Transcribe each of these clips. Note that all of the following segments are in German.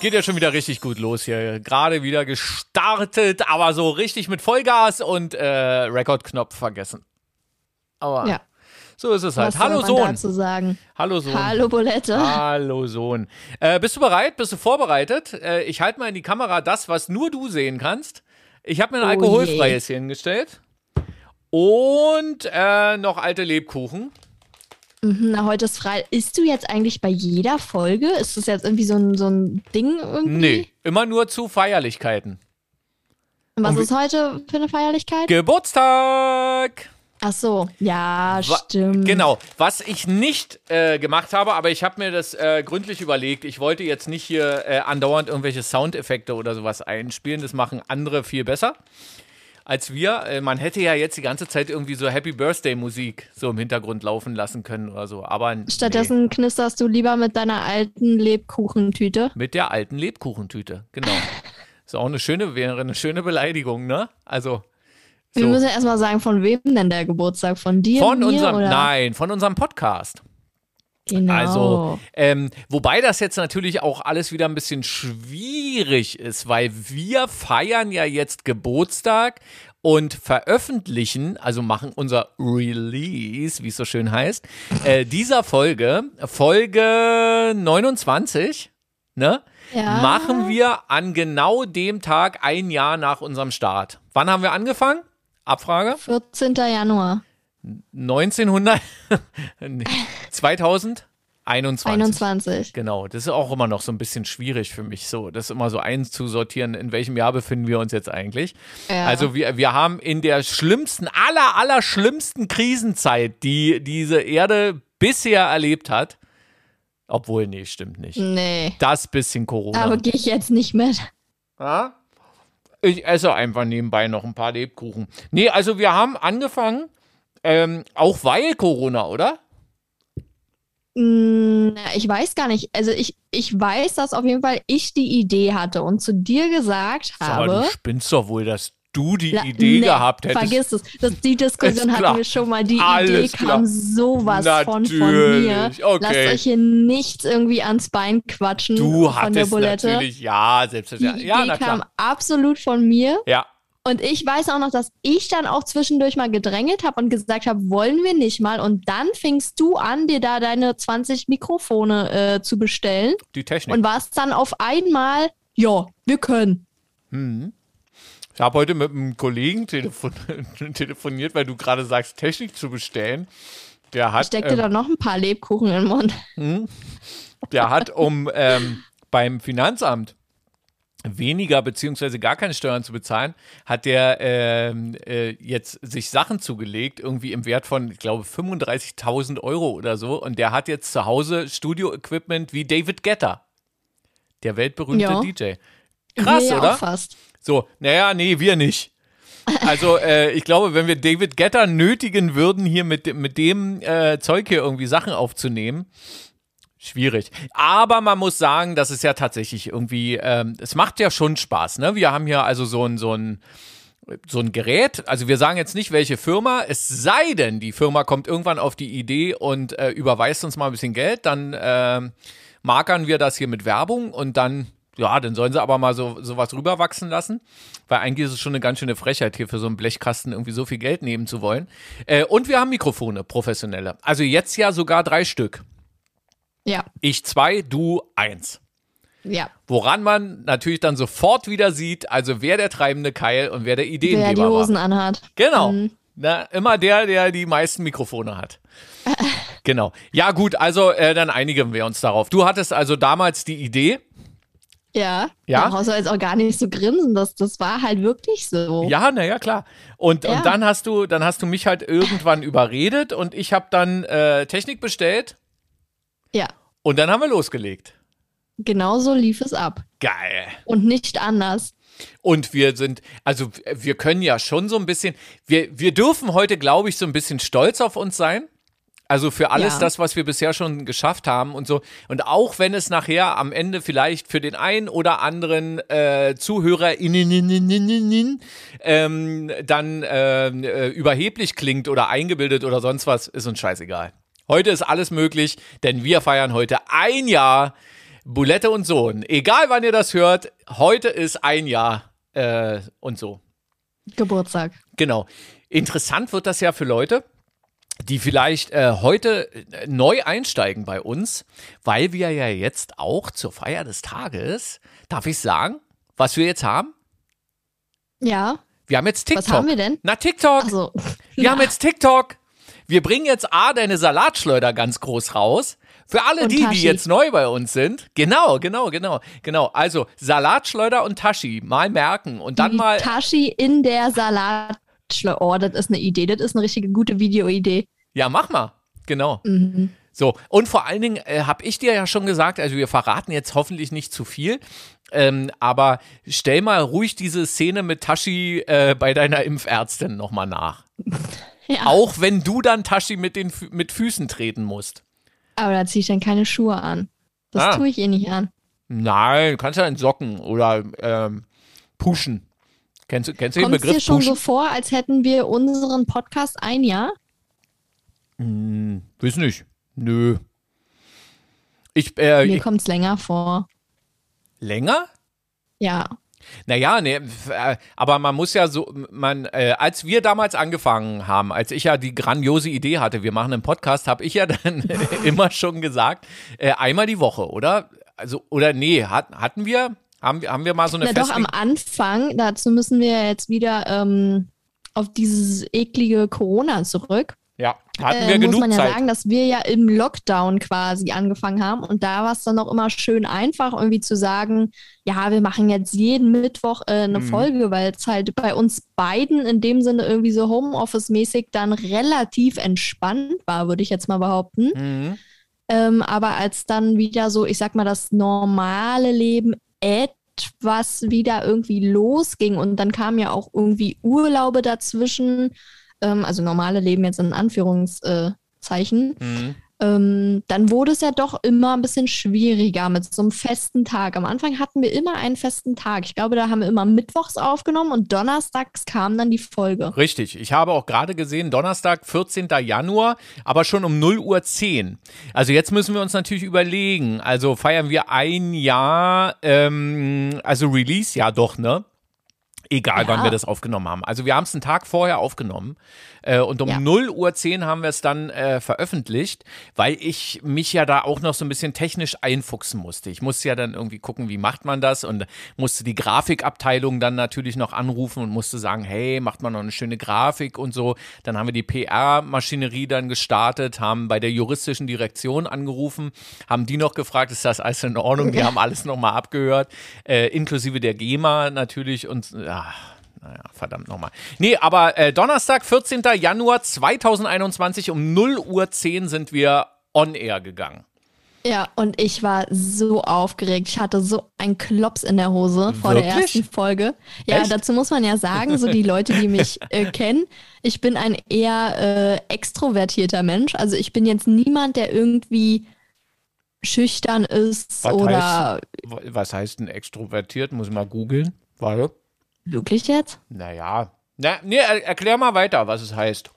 Geht ja schon wieder richtig gut los hier. Gerade wieder gestartet, aber so richtig mit Vollgas und äh, Rekordknopf vergessen. Aber Ja. so ist es halt. Was Hallo Sohn. dazu sagen? Hallo Sohn. Hallo Bolette. Hallo Sohn. Äh, bist du bereit? Bist du vorbereitet? Äh, ich halte mal in die Kamera das, was nur du sehen kannst. Ich habe mir ein Oh alkoholfreies hier hingestellt. Und äh, noch alte Lebkuchen. Mhm, Na, heute ist frei. Isst du jetzt eigentlich bei jeder Folge? Ist das jetzt irgendwie so ein, so ein Ding irgendwie? Nee, immer nur zu Feierlichkeiten. Und was Und ist heute für eine Feierlichkeit? Geburtstag! Ach so, ja, Wa- stimmt. Genau. Was ich nicht äh, gemacht habe, aber ich habe mir das äh, gründlich überlegt. Ich wollte jetzt nicht hier äh, andauernd irgendwelche Soundeffekte oder sowas einspielen. Das machen andere viel besser als wir. Äh, man hätte ja jetzt die ganze Zeit irgendwie so Happy Birthday Musik so im Hintergrund laufen lassen können oder so. Aber nee. Stattdessen knisterst du lieber mit deiner alten Lebkuchentüte. mit der alten Lebkuchentüte. Genau. Ist auch eine schöne, wäre eine schöne Beleidigung, ne? Also Wir so. müssen ja erstmal sagen, von wem denn der Geburtstag? Von dir? von mir, unserem, oder? nein, von unserem Podcast. Genau. Also, ähm, wobei das jetzt natürlich auch alles wieder ein bisschen schwierig ist, weil wir feiern ja jetzt Geburtstag und veröffentlichen, also machen unser Release, wie es so schön heißt, äh, dieser Folge, Folge 29, ne? ja. Machen wir an genau dem Tag ein Jahr nach unserem Start. Wann haben wir angefangen? Abfrage? 14. Januar 1900, nee, 2021. 21. Genau, das ist auch immer noch so ein bisschen schwierig für mich, so das immer so einzusortieren, in welchem Jahr befinden wir uns jetzt eigentlich. Ja. Also wir, wir haben in der schlimmsten, aller, aller schlimmsten Krisenzeit, die diese Erde bisher erlebt hat, obwohl, nee, stimmt nicht. Nee. Das bisschen Corona. Aber gehe ich jetzt nicht mit. Ja? Ich esse einfach nebenbei noch ein paar Lebkuchen. Nee, also wir haben angefangen, ähm, auch weil Corona, oder? Mm, Ich weiß gar nicht. Also ich, ich weiß, dass auf jeden Fall ich die Idee hatte und zu dir gesagt Aber habe. du spinnst doch wohl, dass du die La- Idee nee, gehabt hättest. Vergiss es. Das, die Diskussion hatten wir schon mal. Die Alles Idee klar. kam sowas von, von mir. Natürlich, okay. Lasst euch hier nichts irgendwie ans Bein quatschen Du von der hattest Bulette. natürlich, ja, Die selbstverständlich. Idee Ja, na kam absolut von mir. Ja, Und ich weiß auch noch, dass ich dann auch zwischendurch mal gedrängelt habe und gesagt habe, wollen wir nicht mal. Und dann fingst du an, dir da deine 20 Mikrofone äh, zu bestellen die Technik. und warst dann auf einmal, ja, wir können. ich habe heute mit einem Kollegen telefon telefoniert, weil du gerade sagst, Technik zu bestellen. Der hat, Steck dir ähm, da noch ein paar Lebkuchen in den Mund. der hat, um ähm, beim Finanzamt weniger beziehungsweise gar keine Steuern zu bezahlen, hat der ähm, äh, jetzt sich Sachen zugelegt, irgendwie im Wert von, ich glaube, 35.000 Euro oder so. Und der hat jetzt zu Hause Studio-Equipment wie David Guetta, der weltberühmte Ja. DJ. Krass, wir ja oder? Auch fast. So, naja, nee, wir nicht. Also, äh, ich glaube, wenn wir David Getter nötigen würden, hier mit, dem- mit dem äh, Zeug hier irgendwie Sachen aufzunehmen, schwierig. Aber man muss sagen, das ist ja tatsächlich irgendwie, ähm, es macht ja schon Spaß, ne? Wir haben hier also so ein, so ein, so ein Gerät, also wir sagen jetzt nicht, welche Firma, es sei denn, die Firma kommt irgendwann auf die Idee und äh, überweist uns mal ein bisschen Geld, dann ähm, markern wir das hier mit Werbung und dann, ja, dann sollen sie aber mal so sowas rüberwachsen lassen, weil eigentlich ist es schon eine ganz schöne Frechheit hier für so einen Blechkasten irgendwie so viel Geld nehmen zu wollen. Äh, und wir haben Mikrofone, professionelle. Also jetzt ja sogar drei Stück. Ja, Ich zwei, du eins. ja. Woran man natürlich dann sofort wieder sieht, also wer der treibende Keil und wer der Wer die Ideengeber war. Hosen anhat. Genau. Mhm. Na, immer der, der die meisten Mikrofone hat. genau. Ja, gut, also äh, dann einigen wir uns darauf. Du hattest also damals die Idee. Ja. Ja? Da brauchst du jetzt auch gar nicht so grinsen. Das, das war halt wirklich so. Ja, naja, klar. Und, Ja. und dann hast du, dann hast du mich halt irgendwann überredet und ich habe dann äh, Technik bestellt Ja. und dann haben wir losgelegt. Genau so lief es ab. Geil. Und nicht anders. Und wir sind, also wir können ja schon so ein bisschen, wir, wir dürfen heute, glaube ich, so ein bisschen stolz auf uns sein. Also für alles Ja. das, was wir bisher schon geschafft haben und so. Und auch wenn es nachher am Ende vielleicht für den einen oder anderen äh, ZuhörerInnen ähm, dann ähm, äh, überheblich klingt oder eingebildet oder sonst was, ist uns scheißegal. Heute ist alles möglich, denn wir feiern heute ein Jahr Bulette und Sohn. Egal wann ihr das hört, heute ist ein Jahr äh, und so. Geburtstag. Genau. Interessant wird das ja für Leute, die vielleicht äh, heute äh, neu einsteigen bei uns, weil wir ja jetzt auch zur Feier des Tages, darf ich sagen, was wir jetzt haben? Ja. Wir haben jetzt TikTok. Was haben wir denn? Na, TikTok. Also, Wir haben jetzt TikTok. Wir bringen jetzt A, deine Salatschleuder ganz groß raus. Für alle Und die, die Tashi. jetzt neu bei uns sind. Genau, genau, genau, genau. Also Salatschleuder und Tashi mal merken und dann die mal. Tashi in der Salatschleuder. Oh, das ist eine Idee. Das ist eine richtige gute Videoidee. Ja, mach mal. Genau. Mhm. So, und vor allen Dingen äh, habe ich dir ja schon gesagt, also wir verraten jetzt hoffentlich nicht zu viel, ähm, aber stell mal ruhig diese Szene mit Tashi äh, bei deiner Impfärztin nochmal nach. Ja. Auch wenn du dann Tashi mit den mit Füßen treten musst. Aber da ziehe ich dann keine Schuhe an. Das Ah. tue ich eh nicht an. Nein, du kannst ja in Socken oder ähm, pushen. Kennst du, kennst du den Kommt es Begriff dir schon pushen? so vor, als hätten wir unseren Podcast ein Jahr? Hm, weiß nicht. Nö. Ich, äh, Mir kommt es länger vor. länger? Ja. Naja, nee, äh, aber man muss ja so, man, äh, als wir damals angefangen haben, als ich ja die grandiose Idee hatte, wir machen einen Podcast, habe ich ja dann immer schon gesagt, äh, einmal die Woche, oder? Also, oder nee, hat, hatten wir, haben, wir- haben wir mal so eine Na doch, am Anfang, dazu müssen wir jetzt wieder ähm, auf dieses eklige Corona zurück. Ja, hatten Äh, wir muss genug man ja Zeit. sagen, dass wir ja im Lockdown quasi angefangen haben und da war es dann auch immer schön einfach irgendwie zu sagen, ja, wir machen jetzt jeden Mittwoch äh, eine Mhm. Folge, weil es halt bei uns beiden in dem Sinne irgendwie so Homeoffice-mäßig dann relativ entspannt war, würde ich jetzt mal behaupten. Mhm. Ähm, aber als dann wieder so, ich sag mal, das normale Leben etwas wieder irgendwie losging und dann kamen ja auch irgendwie Urlaube dazwischen, ähm, also normale Leben jetzt in Anführungszeichen, Zeichen, Mhm. ähm, dann wurde es ja doch immer ein bisschen schwieriger mit so einem festen Tag. Am Anfang hatten wir immer einen festen Tag. Ich glaube, da haben wir immer mittwochs aufgenommen und donnerstags kam dann die Folge. Richtig. Ich habe auch gerade gesehen, Donnerstag, 14. Januar, aber schon um 0 Uhr 10. Also jetzt müssen wir uns natürlich überlegen. Also feiern wir ein Jahr, ähm, also Release, ja doch, ne? Egal, Ja. wann wir das aufgenommen haben. Also wir haben es einen Tag vorher aufgenommen äh, und um Ja. 0 Uhr 10 haben wir es dann äh, veröffentlicht, weil ich mich ja da auch noch so ein bisschen technisch einfuchsen musste. Ich musste ja dann irgendwie gucken, wie macht man das und musste die Grafikabteilung dann natürlich noch anrufen und musste sagen, hey, macht man noch eine schöne Grafik und so. Dann haben wir die PR-Maschinerie dann gestartet, haben bei der juristischen Direktion angerufen, haben die noch gefragt, ist das alles in Ordnung? Die haben alles nochmal abgehört, äh, inklusive der GEMA natürlich und ja, naja, verdammt nochmal. Nee, aber äh, Donnerstag, 14. Januar 2021 um 0 Uhr 10 sind wir on air gegangen. Ja, und ich war so aufgeregt. Ich hatte so einen Klops in der Hose vor der Wirklich? ersten Folge. Ja, Echt? dazu muss man ja sagen, so die Leute, die mich äh, kennen, ich bin ein eher äh, extrovertierter Mensch. Also ich bin jetzt niemand, der irgendwie schüchtern ist Was oder heißt, was heißt denn extrovertiert? Muss ich mal googeln. Warte. Wirklich jetzt? Naja. Na, nee, er, erklär mal weiter, was es heißt.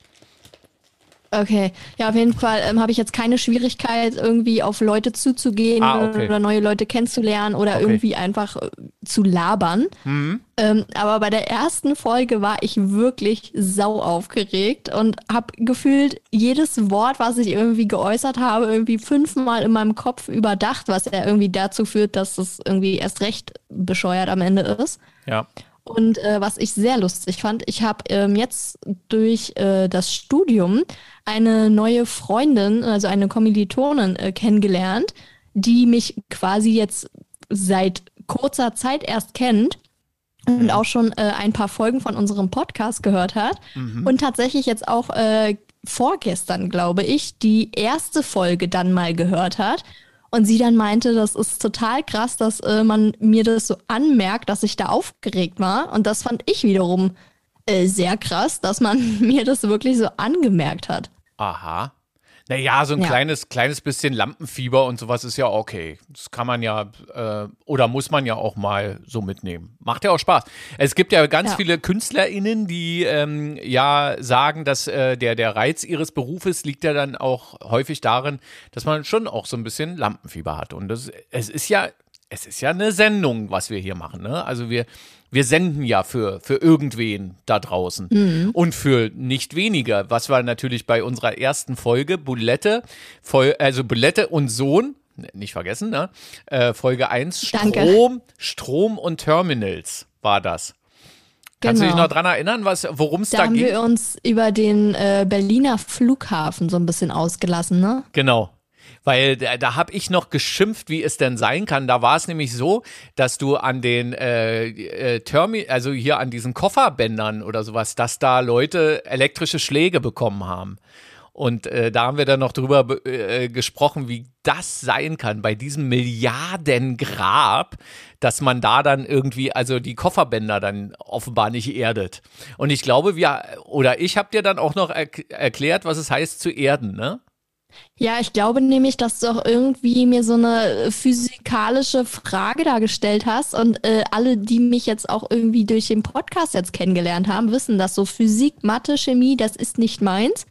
Okay, ja, auf jeden Fall ähm, habe ich jetzt keine Schwierigkeit, irgendwie auf Leute zuzugehen Ah, okay. oder neue Leute kennenzulernen oder Okay. irgendwie einfach äh, zu labern. Mhm. Ähm, aber bei der ersten Folge war ich wirklich sau aufgeregt und habe gefühlt jedes Wort, was ich irgendwie geäußert habe, irgendwie fünfmal in meinem Kopf überdacht, was ja irgendwie dazu führt, dass es irgendwie erst recht bescheuert am Ende ist. Ja. Und äh, was ich sehr lustig fand, ich habe ähm, jetzt durch äh, das Studium eine neue Freundin, also eine Kommilitonin äh, kennengelernt, die mich quasi jetzt seit kurzer Zeit erst kennt und auch schon äh, ein paar Folgen von unserem Podcast gehört hat. Und tatsächlich jetzt auch äh, vorgestern, glaube ich, die erste Folge dann mal gehört hat. Und sie dann meinte, das ist total krass, dass äh, man mir das so anmerkt, dass ich da aufgeregt war. Und das fand ich wiederum äh, sehr krass, dass man mir das wirklich so angemerkt hat. Aha. Naja, so ein Ja. kleines, kleines bisschen Lampenfieber und sowas ist ja okay. Das kann man ja äh, oder muss man ja auch mal so mitnehmen. Macht ja auch Spaß. Es gibt ja ganz Ja. viele KünstlerInnen, die ähm, ja sagen, dass äh, der, der Reiz ihres Berufes liegt ja dann auch häufig darin, dass man schon auch so ein bisschen Lampenfieber hat. Und das, es ist ja, es ist ja eine Sendung, was wir hier machen. Ne? Also wir, wir senden ja für, für irgendwen da draußen. Und für nicht weniger, was war natürlich bei unserer ersten Folge, Bulette, Fol also Bulette und Sohn, ne, nicht vergessen, ne? Äh, Folge 1, Danke. Strom, Strom und Terminals war das. Kannst du dich Genau. noch dran erinnern, was, worum es Da da, haben ging? wir uns über den äh, Berliner Flughafen so ein bisschen ausgelassen, ne? Genau. Weil da, da habe ich noch geschimpft, wie es denn sein kann. Da war es nämlich so, dass du an den äh, äh, Termi also hier an diesen Kofferbändern oder sowas, dass da Leute elektrische Schläge bekommen haben. Und äh, da haben wir dann noch drüber be- äh, gesprochen, wie das sein kann bei diesem Milliardengrab, dass man da dann irgendwie, also die Kofferbänder dann offenbar nicht erdet. Und ich glaube, wir, oder ich habe dir dann auch noch erk erklärt, was es heißt zu erden, ne? Ja, ich glaube nämlich, dass du auch irgendwie mir so eine physikalische Frage da gestellt hast und äh, alle, die mich jetzt auch irgendwie durch den Podcast jetzt kennengelernt haben, wissen, dass so Physik, Mathe, Chemie, das ist nicht meins.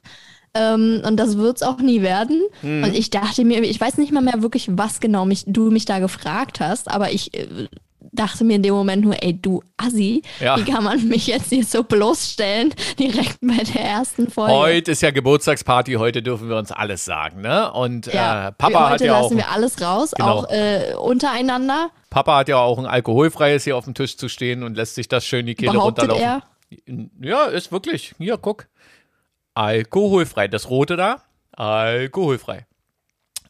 Ähm, und das wird's auch nie werden. Mhm. Und ich dachte mir, ich weiß nicht mal mehr wirklich, was genau mich, du mich da gefragt hast, aber ich äh, dachte mir in dem Moment nur, ey, du Assi, Ja. wie kann man mich jetzt hier so bloßstellen, direkt bei der ersten Folge? Heute ist ja Geburtstagsparty, heute dürfen wir uns alles sagen, ne? Und Ja, äh, Papa wir- hat heute ja auch lassen wir alles raus, Genau. auch äh, untereinander. Papa hat ja auch ein alkoholfreies hier auf dem Tisch zu stehen und lässt sich das schön die Kehle Behauptet runterlaufen. er. Ja, ist wirklich. Hier, guck. Alkoholfrei. Das rote da, alkoholfrei.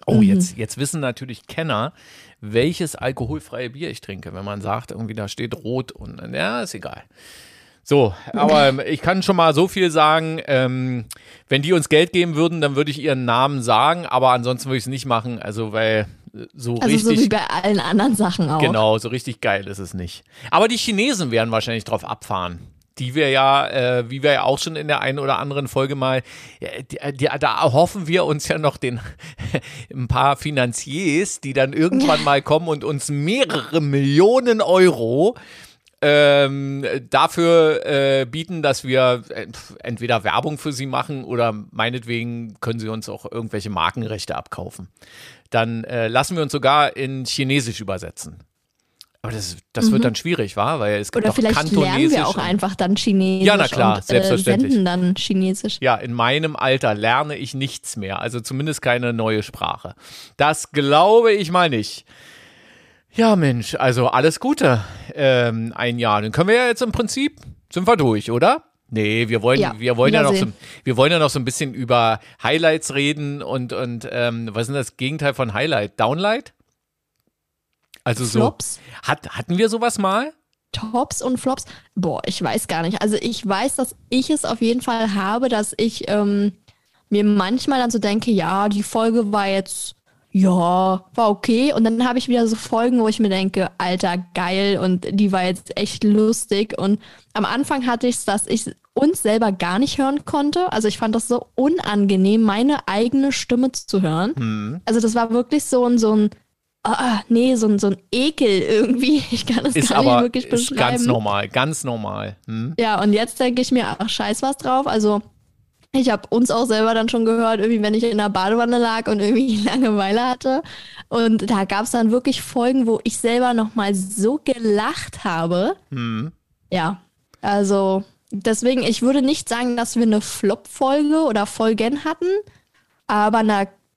Oh, Mhm. jetzt, jetzt wissen natürlich Kenner, welches alkoholfreie Bier ich trinke, wenn man sagt, irgendwie da steht rot und ja, ist egal. So, aber ähm, ich kann schon mal so viel sagen, ähm, wenn die uns Geld geben würden, dann würde ich ihren Namen sagen, aber ansonsten würde ich es nicht machen, also weil äh, so Also so richtig wie bei allen anderen Sachen auch. Genau, so richtig geil ist es nicht. Aber die Chinesen werden wahrscheinlich drauf abfahren. Die wir ja, äh, wie wir ja auch schon in der einen oder anderen Folge mal, die, die, da erhoffen wir uns ja noch den ein paar Finanziers, die dann irgendwann mal kommen und uns mehrere Millionen Euro ähm, dafür äh, bieten, dass wir äh, entweder Werbung für sie machen oder meinetwegen können sie uns auch irgendwelche Markenrechte abkaufen. Dann äh, lassen wir uns sogar in Chinesisch übersetzen. Aber das, das wird dann schwierig, war, weil es gibt Mhm. Oder auch vielleicht Kantonesisch. lernen wir auch einfach dann Chinesisch Ja, na klar, und selbstverständlich. Äh, senden dann Chinesisch. Ja, in meinem Alter lerne ich nichts mehr, also zumindest keine neue Sprache. Das glaube ich mal nicht. Ja, Mensch, also alles Gute. Ähm, ein Jahr. Dann können wir ja jetzt im Prinzip, sind wir durch, oder? Nee, wir wollen, Ja, wir wollen ja noch so, wir wollen ja noch so ein bisschen über Highlights reden und, und ähm, was ist denn das Gegenteil von Highlight? Downlight? Also Flops, so. Hat, hatten wir sowas mal? Tops und Flops. Boah, ich weiß gar nicht. Also ich weiß, dass ich es auf jeden Fall habe, dass ich ähm, mir manchmal dann so denke, ja, die Folge war jetzt, ja, war okay. Und dann habe ich wieder so Folgen, wo ich mir denke, Alter, geil und die war jetzt echt lustig. Und am Anfang hatte ich es, dass ich uns selber gar nicht hören konnte. Also ich fand das so unangenehm, meine eigene Stimme zu hören. Hm. Also das war wirklich so ein, so ein, ah, nee, so ein, so ein Ekel irgendwie. Ich kann es Ist gar nicht aber wirklich ist beschreiben. ganz normal, ganz normal. Hm? Ja, und jetzt denke ich mir, ach, scheiß was drauf. Also, ich habe uns auch selber dann schon gehört, irgendwie, wenn ich in der Badewanne lag und irgendwie Langeweile hatte. Und da gab es dann wirklich Folgen, wo ich selber nochmal so gelacht habe. Hm. Ja, also deswegen, ich würde nicht sagen, dass wir eine Flop-Folge oder Folgen hatten. Aber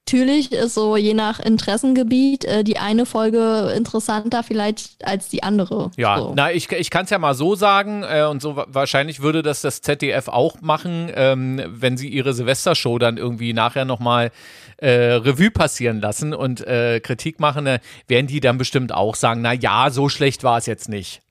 natürlich ist so je nach Interessengebiet äh, die eine Folge interessanter vielleicht als die andere. Ja, so. na, ich, ich kann es ja mal so sagen, äh, und so wa- wahrscheinlich würde das das ZDF auch machen, ähm, wenn sie ihre Silvestershow dann irgendwie nachher nochmal äh, Revue passieren lassen und äh, Kritik machen, äh, werden die dann bestimmt auch sagen, na ja, so schlecht war es jetzt nicht.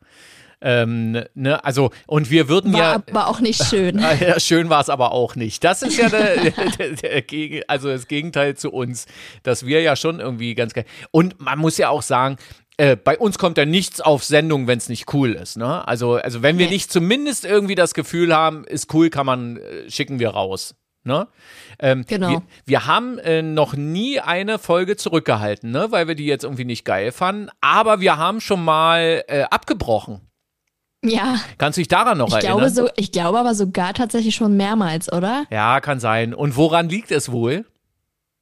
Ähm, ne, also, und wir würden War ja. aber auch nicht schön. Ja, schön war es aber auch nicht. Das ist ja der, der, der, Gegen- also das Gegenteil zu uns, dass wir ja schon irgendwie ganz geil. Und man muss ja auch sagen, äh, bei uns kommt ja nichts auf Sendung, wenn es nicht cool ist. Ne? Also, also wenn wir Nee. nicht zumindest irgendwie das Gefühl haben, ist cool, kann man, äh, schicken wir raus. Ne? Ähm, Genau. Wir, wir haben äh, noch nie eine Folge zurückgehalten, ne? weil wir die jetzt irgendwie nicht geil fanden. Aber wir haben schon mal äh, abgebrochen. Ja, Kannst du dich daran noch ich erinnern? glaube, so, ich glaube aber sogar tatsächlich schon mehrmals, oder? ja, kann sein. Und woran liegt es wohl?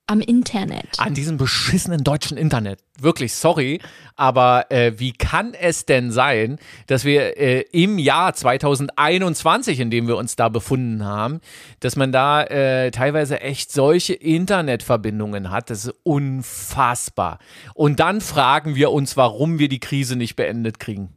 Am Internet. An diesem beschissenen deutschen Internet. Wirklich, sorry. Aber äh, wie kann es denn sein, dass wir äh, im Jahr 2021, in dem wir uns da befunden haben, dass man da äh, teilweise echt solche Internetverbindungen hat? Das ist unfassbar. Und dann fragen wir uns, warum wir die Krise nicht beendet kriegen.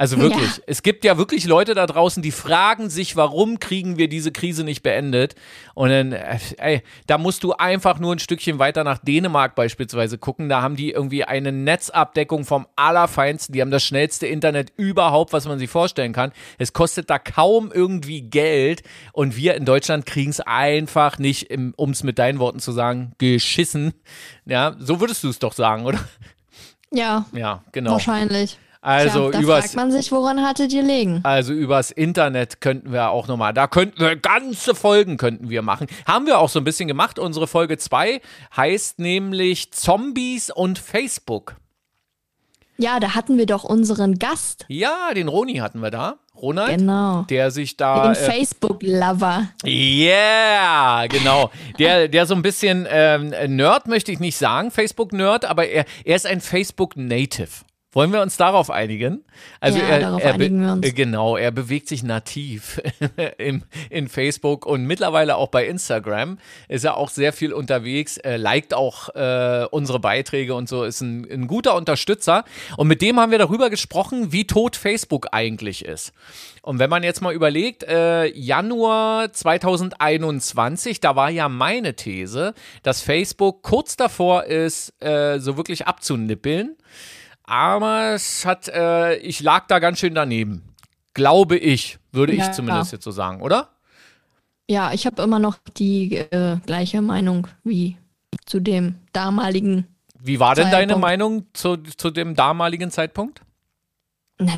Also wirklich, Ja. es gibt ja wirklich Leute da draußen, die fragen sich, warum kriegen wir diese Krise nicht beendet? Und dann, äh, ey, da musst du einfach nur ein Stückchen weiter nach Dänemark beispielsweise gucken. Da haben die irgendwie eine Netzabdeckung vom Allerfeinsten. Die haben das schnellste Internet überhaupt, was man sich vorstellen kann. Es kostet da kaum irgendwie Geld. Und wir in Deutschland kriegen es einfach nicht, um es mit deinen Worten zu sagen, geschissen. Ja, so würdest du es doch sagen, oder? Ja, Ja, genau. wahrscheinlich. Also Tja, da übers, fragt man sich, woran hattet ihr legen? Also übers Internet könnten wir auch nochmal, da könnten wir ganze Folgen könnten wir machen. Haben wir auch so ein bisschen gemacht. Unsere Folge 2 heißt nämlich Zombies und Facebook. Ja, da hatten wir doch unseren Gast. Ja, den Roni hatten wir da. Ronald, Genau. der sich da. Den Äh, Facebook-Lover. yeah, genau. Der, der so ein bisschen ähm, Nerd möchte ich nicht sagen, Facebook-Nerd, aber er, er ist ein Facebook-Native. Wollen wir uns darauf einigen? Also Ja, er, darauf er einigen wir uns. äh, Genau, er bewegt sich nativ im, in Facebook und mittlerweile auch bei Instagram. Ist er auch sehr viel unterwegs, äh, liked auch äh, unsere Beiträge und so, ist ein, ein guter Unterstützer. Und mit dem haben wir darüber gesprochen, wie tot Facebook eigentlich ist. Und wenn man jetzt mal überlegt, äh, Januar 2021, da war ja meine These, dass Facebook kurz davor ist, äh, so wirklich abzunippeln. Aber es hat, äh, ich lag da ganz schön daneben. Glaube ich, würde ich Ja. zumindest jetzt so sagen, oder? Ja, ich habe immer noch die äh, gleiche Meinung wie zu dem damaligen, Wie war denn deine Zeitpunkt. Meinung zu, zu dem damaligen Zeitpunkt?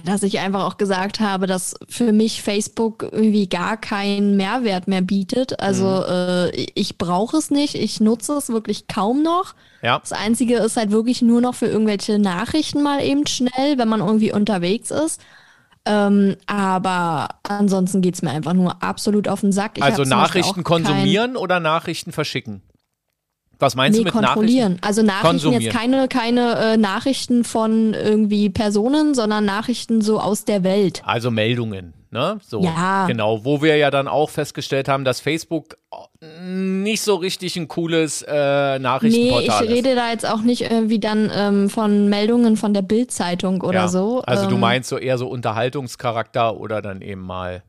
Dass ich einfach auch gesagt habe, dass für mich Facebook irgendwie gar keinen Mehrwert mehr bietet. Also Mhm. äh, ich brauche es nicht, ich nutze es wirklich kaum noch. Ja. Das Einzige ist halt wirklich nur noch für irgendwelche Nachrichten mal eben schnell, wenn man irgendwie unterwegs ist. Ähm, aber ansonsten geht's mir einfach nur absolut auf den Sack. Ich also Nachrichten kein- konsumieren oder Nachrichten verschicken? Was meinst Nee, du mit Nachrichten? kontrollieren. Also Nachrichten jetzt keine, keine äh, Nachrichten von irgendwie Personen, sondern Nachrichten so aus der Welt. Also Meldungen, ne? So, Ja. Genau, wo wir ja dann auch festgestellt haben, dass Facebook nicht so richtig ein cooles äh, Nee, ich Nachrichtenportal ist. rede da jetzt auch nicht irgendwie dann ähm, von Meldungen von der Bild-Zeitung oder ja. so. Also du ähm, meinst so eher so Unterhaltungscharakter oder dann eben mal,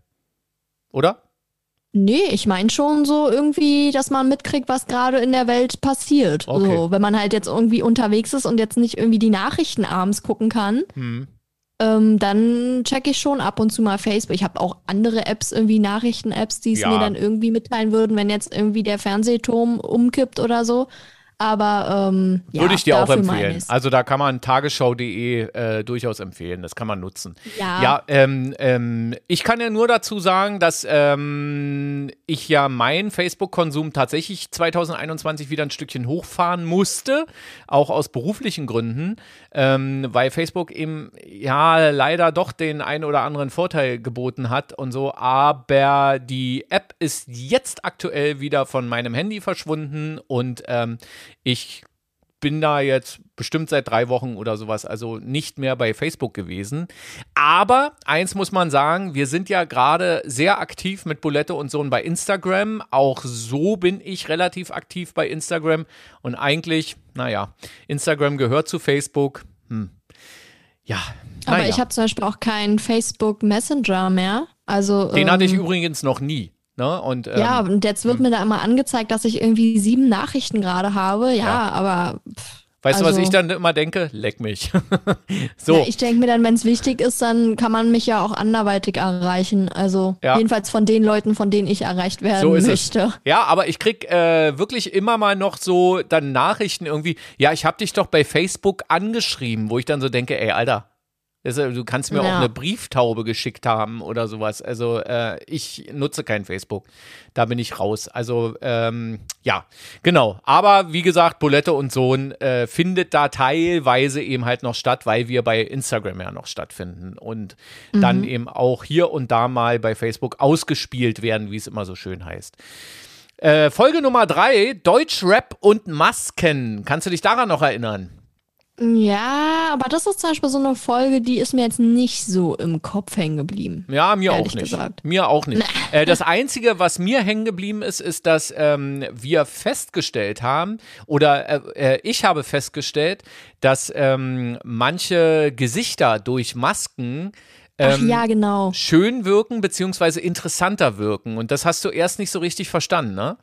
oder? Nee, ich meine schon so irgendwie, dass man mitkriegt, was gerade in der Welt passiert. Okay. So, wenn man halt jetzt irgendwie unterwegs ist und jetzt nicht irgendwie die Nachrichten abends gucken kann, Hm. ähm, dann checke ich schon ab und zu mal Facebook. Ich habe auch andere Apps, irgendwie Nachrichten-Apps, die es Ja. mir dann irgendwie mitteilen würden, wenn jetzt irgendwie der Fernsehturm umkippt oder so. Aber ähm, ja, Würde ich dir auch empfehlen. Also da kann man tagesschau.de äh, durchaus empfehlen. Das kann man nutzen. Ja. Ja, ähm, ähm, ich kann ja nur dazu sagen, dass ähm, ich ja meinen Facebook-Konsum tatsächlich 2021 wieder ein Stückchen hochfahren musste, auch aus beruflichen Gründen, ähm, weil Facebook eben ja leider doch den einen oder anderen Vorteil geboten hat und so. Aber die App ist jetzt aktuell wieder von meinem Handy verschwunden und ähm, ich bin da jetzt bestimmt seit drei Wochen oder sowas, also nicht mehr bei Facebook gewesen. Aber eins muss man sagen, wir sind ja gerade sehr aktiv mit Bulette und Sohn bei Instagram. Auch so bin ich relativ aktiv bei Instagram. Und eigentlich, naja, Instagram gehört zu Facebook. Hm. Ja, Aber naja. ich habe zum Beispiel auch keinen Facebook Messenger mehr. Also Den hatte ich ähm, übrigens noch nie. Ne? Und, ähm, Ja, und jetzt wird mir da immer angezeigt, dass ich irgendwie sieben Nachrichten gerade habe. Ja, Ja. aber pff, weißt du, was also- ich dann immer denke? Leck mich. so. ja, ich denke mir dann, wenn es wichtig ist, dann kann man mich ja auch anderweitig erreichen. Also Ja. jedenfalls von den Leuten, von denen ich erreicht werden So ist möchte. es. Ja, aber ich krieg äh, wirklich immer mal noch so dann Nachrichten irgendwie, ja, ich habe dich doch bei Facebook angeschrieben, wo ich dann so denke, ey, Alter, Du kannst mir ja. auch eine Brieftaube geschickt haben oder sowas. Also äh, ich nutze kein Facebook. Da bin ich raus. Also ähm, ja, genau. Aber wie gesagt, Bulette und Sohn äh, findet da teilweise eben halt noch statt, weil wir bei Instagram ja noch stattfinden und mhm. dann eben auch hier und da mal bei Facebook ausgespielt werden, wie es immer so schön heißt. Äh, Folge Nummer drei, Deutschrap und Masken. Kannst du dich daran noch erinnern? Ja, aber das ist zum Beispiel so eine Folge, die ist mir jetzt nicht so im Kopf hängen geblieben. Ja, mir auch nicht. Gesagt. Mir auch nicht. Äh, das Einzige, was mir hängen geblieben ist, ist, dass ähm, wir festgestellt haben, oder äh, äh, ich habe festgestellt, dass ähm, manche Gesichter durch Masken ähm, ja, genau. schön wirken, beziehungsweise interessanter wirken. Und das hast du erst nicht so richtig verstanden, ne?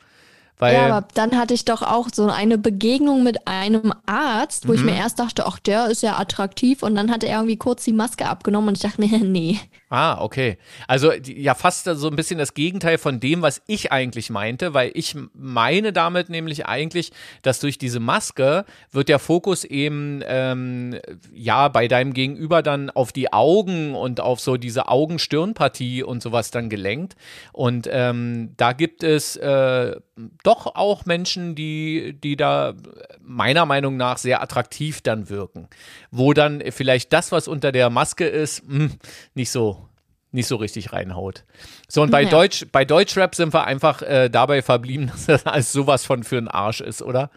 Weil ja, aber dann hatte ich doch auch so eine Begegnung mit einem Arzt, wo mhm. ich mir erst dachte, ach, der ist ja attraktiv und dann hat er irgendwie kurz die Maske abgenommen und ich dachte mir, nee. Ah, okay. Also ja, fast so ein bisschen das Gegenteil von dem, was ich eigentlich meinte, weil ich meine damit nämlich eigentlich, dass durch diese Maske wird der Fokus eben ähm, ja bei deinem Gegenüber dann auf die Augen und auf so diese Augen-Stirn-Partie und sowas dann gelenkt. Und ähm, da gibt es äh, doch auch Menschen, die, die da meiner Meinung nach sehr attraktiv dann wirken. Wo dann vielleicht das, was unter der Maske ist, mh, hm, nicht so nicht so richtig reinhaut. So, und bei, ja. Deutsch, bei Deutschrap sind wir einfach äh, dabei verblieben, dass das alles sowas von für einen Arsch ist, oder?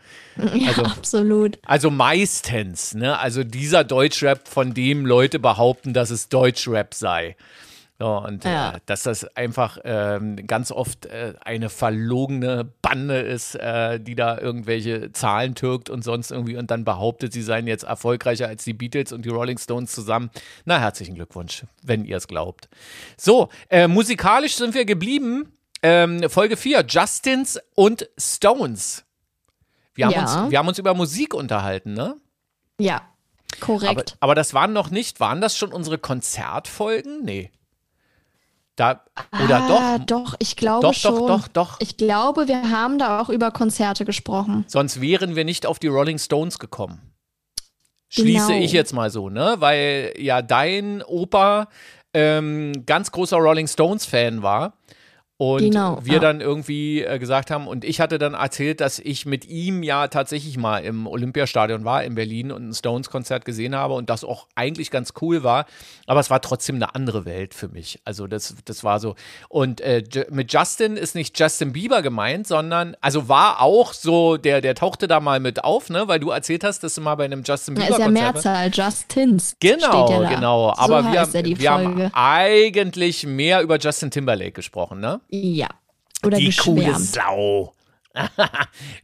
Ja, also, absolut. Also meistens, ne? Also dieser Deutschrap, von dem Leute behaupten, dass es Deutschrap sei. Ja, und ja. Äh, dass das einfach ähm, ganz oft äh, eine verlogene Bande ist, äh, die da irgendwelche Zahlen türkt und sonst irgendwie und dann behauptet, sie seien jetzt erfolgreicher als die Beatles und die Rolling Stones zusammen. Na, herzlichen Glückwunsch, wenn ihr es glaubt. So, äh, musikalisch sind wir geblieben. Ähm, Folge 4, Justins und Stones. Wir haben, ja. uns, wir haben uns über Musik unterhalten, ne? Ja, korrekt. Aber, aber das waren noch nicht, waren das schon unsere Konzertfolgen? Nee. Da, oder ah, doch? Doch, ich glaube doch, schon. Doch, doch, doch. Ich glaube, wir haben da auch über Konzerte gesprochen. Sonst wären wir nicht auf die Rolling Stones gekommen. Schließe genau. ich jetzt mal so, ne? Weil ja dein Opa ähm, ganz großer Rolling Stones-Fan war. Und genau, wir ja. dann irgendwie äh, gesagt haben, und ich hatte dann erzählt, dass ich mit ihm ja tatsächlich mal im Olympiastadion war in Berlin und ein Stones-Konzert gesehen habe und das auch eigentlich ganz cool war. Aber es war trotzdem eine andere Welt für mich. Also das, das war so. Und äh, mit Justin ist nicht Justin Bieber gemeint, sondern, also war auch so, der, der tauchte da mal mit auf, ne? Weil du erzählt hast, dass du mal bei einem Justin Bieber. Ja, ist ja Mehrzahl, Justins. Genau, ja genau. Aber so wir, wir haben eigentlich mehr über Justin Timberlake gesprochen, ne? Ja. Oder die geschwärmt. coole Sau.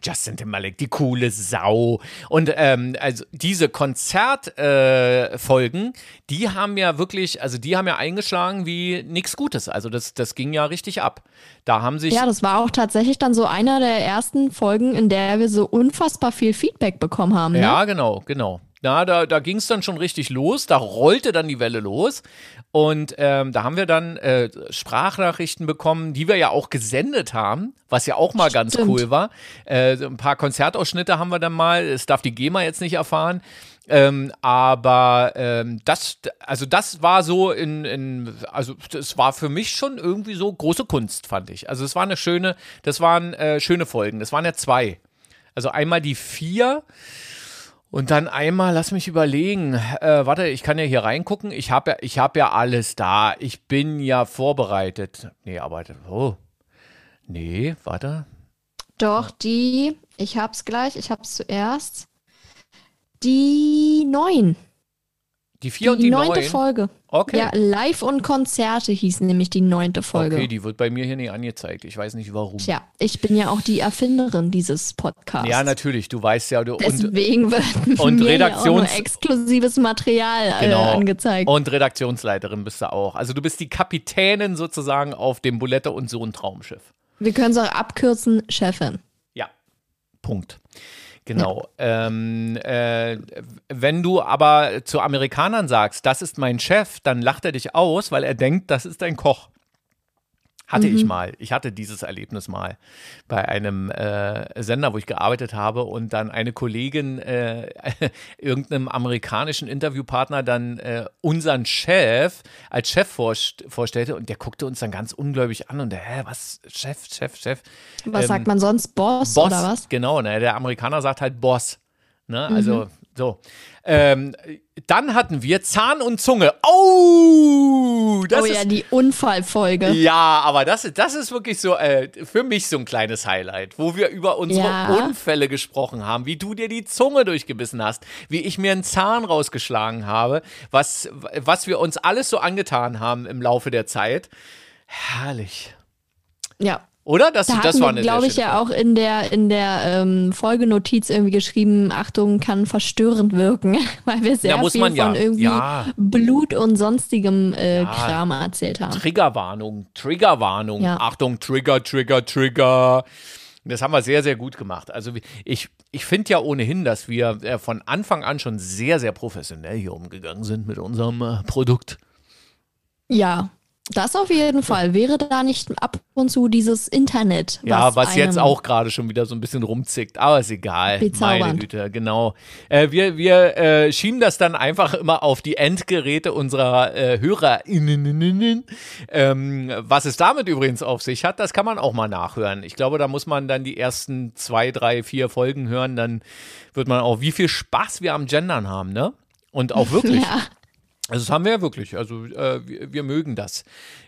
Justin Timberlake, die coole Sau. Und ähm, also diese Konzertfolgen, äh, die haben ja wirklich, also die haben ja eingeschlagen wie nichts Gutes. Also das, das ging ja richtig ab. Da haben sich. Ja, das war auch tatsächlich dann so einer der ersten Folgen, in der wir so unfassbar viel Feedback bekommen haben. Ne? Ja, genau, genau. Na, da, da ging es dann schon richtig los, da rollte dann die Welle los. Und ähm, da haben wir dann äh, Sprachnachrichten bekommen, die wir ja auch gesendet haben, was ja auch mal Stimmt. ganz cool war. Äh, ein paar Konzertausschnitte haben wir dann mal, das darf die GEMA jetzt nicht erfahren. Ähm, aber ähm, das, also das war so in, in, also es war für mich schon irgendwie so große Kunst, fand ich. Also es war eine schöne, das waren äh, schöne Folgen. Das waren ja zwei. Also einmal die vier. Und dann einmal, lass mich überlegen. Äh, warte, ich kann ja hier reingucken. Ich habe ja, ich habe ja alles da. Ich bin ja vorbereitet. Nee, aber oh. Nee, warte. Doch, die, ich hab's gleich, ich hab's zuerst. Die neun. Die vier die und die neunte neun? Folge. Okay. Ja, Live und Konzerte hieß nämlich die neunte Folge. Okay, die wird bei mir hier nicht angezeigt. Ich weiß nicht warum. Ja, ich bin ja auch die Erfinderin dieses Podcasts. Ja, natürlich. Du weißt ja, du deswegen und, wird und mir Redaktions auch nur exklusives Material äh, genau. angezeigt. Und Redaktionsleiterin bist du auch. Also du bist die Kapitänin sozusagen auf dem Bulette und Sohn Traumschiff. Wir können es auch abkürzen, Chefin. Ja. Punkt. Genau. Ja. Ähm, äh, wenn du aber zu Amerikanern sagst, das ist mein Chef, dann lacht er dich aus, weil er denkt, das ist dein Koch. Hatte mhm. ich mal. Ich hatte dieses Erlebnis mal bei einem äh, Sender, wo ich gearbeitet habe und dann eine Kollegin äh, irgendeinem amerikanischen Interviewpartner dann äh, unseren Chef als Chef vorst vorstellte und der guckte uns dann ganz ungläubig an und der, hä, was, Chef, Chef, Chef. Was ähm, sagt man sonst? Boss, Boss oder was? Genau, ne? der Amerikaner sagt halt Boss. Ne? Also mhm. so. Ähm, dann hatten wir Zahn und Zunge. Oh, das oh ja, ist, die Unfallfolge. Ja, aber das, das ist wirklich so äh, für mich so ein kleines Highlight, wo wir über unsere ja. Unfälle gesprochen haben, wie du dir die Zunge durchgebissen hast, wie ich mir einen Zahn rausgeschlagen habe, was, was wir uns alles so angetan haben im Laufe der Zeit. Herrlich. Ja, oder? Das, da das war eine glaube ich, ja auch in der, in der ähm, Folgenotiz irgendwie geschrieben, Achtung, kann verstörend wirken, weil wir sehr viel von ja, irgendwie ja. Blut und sonstigem äh, ja. Kram erzählt haben. Triggerwarnung, Triggerwarnung. Achtung, Trigger, Trigger, Trigger. Das haben wir sehr, sehr gut gemacht. Also ich, ich finde ja ohnehin, dass wir äh, von Anfang an schon sehr, sehr professionell hier umgegangen sind mit unserem äh, Produkt. Ja, das auf jeden Fall. Wäre da nicht ab und zu dieses Internet? Was ja, was jetzt auch gerade schon wieder so ein bisschen rumzickt, aber ist egal. Meine Güte, genau. Äh, wir wir äh, schieben das dann einfach immer auf die Endgeräte unserer äh, HörerInnen. Ähm, was es damit übrigens auf sich hat, das kann man auch mal nachhören. Ich glaube, da muss man dann die ersten zwei, drei, vier Folgen hören, dann wird man auch, wie viel Spaß wir am Gendern haben, ne? Und auch wirklich. Ja. Also das haben wir ja wirklich. Also äh, wir, wir, mögen das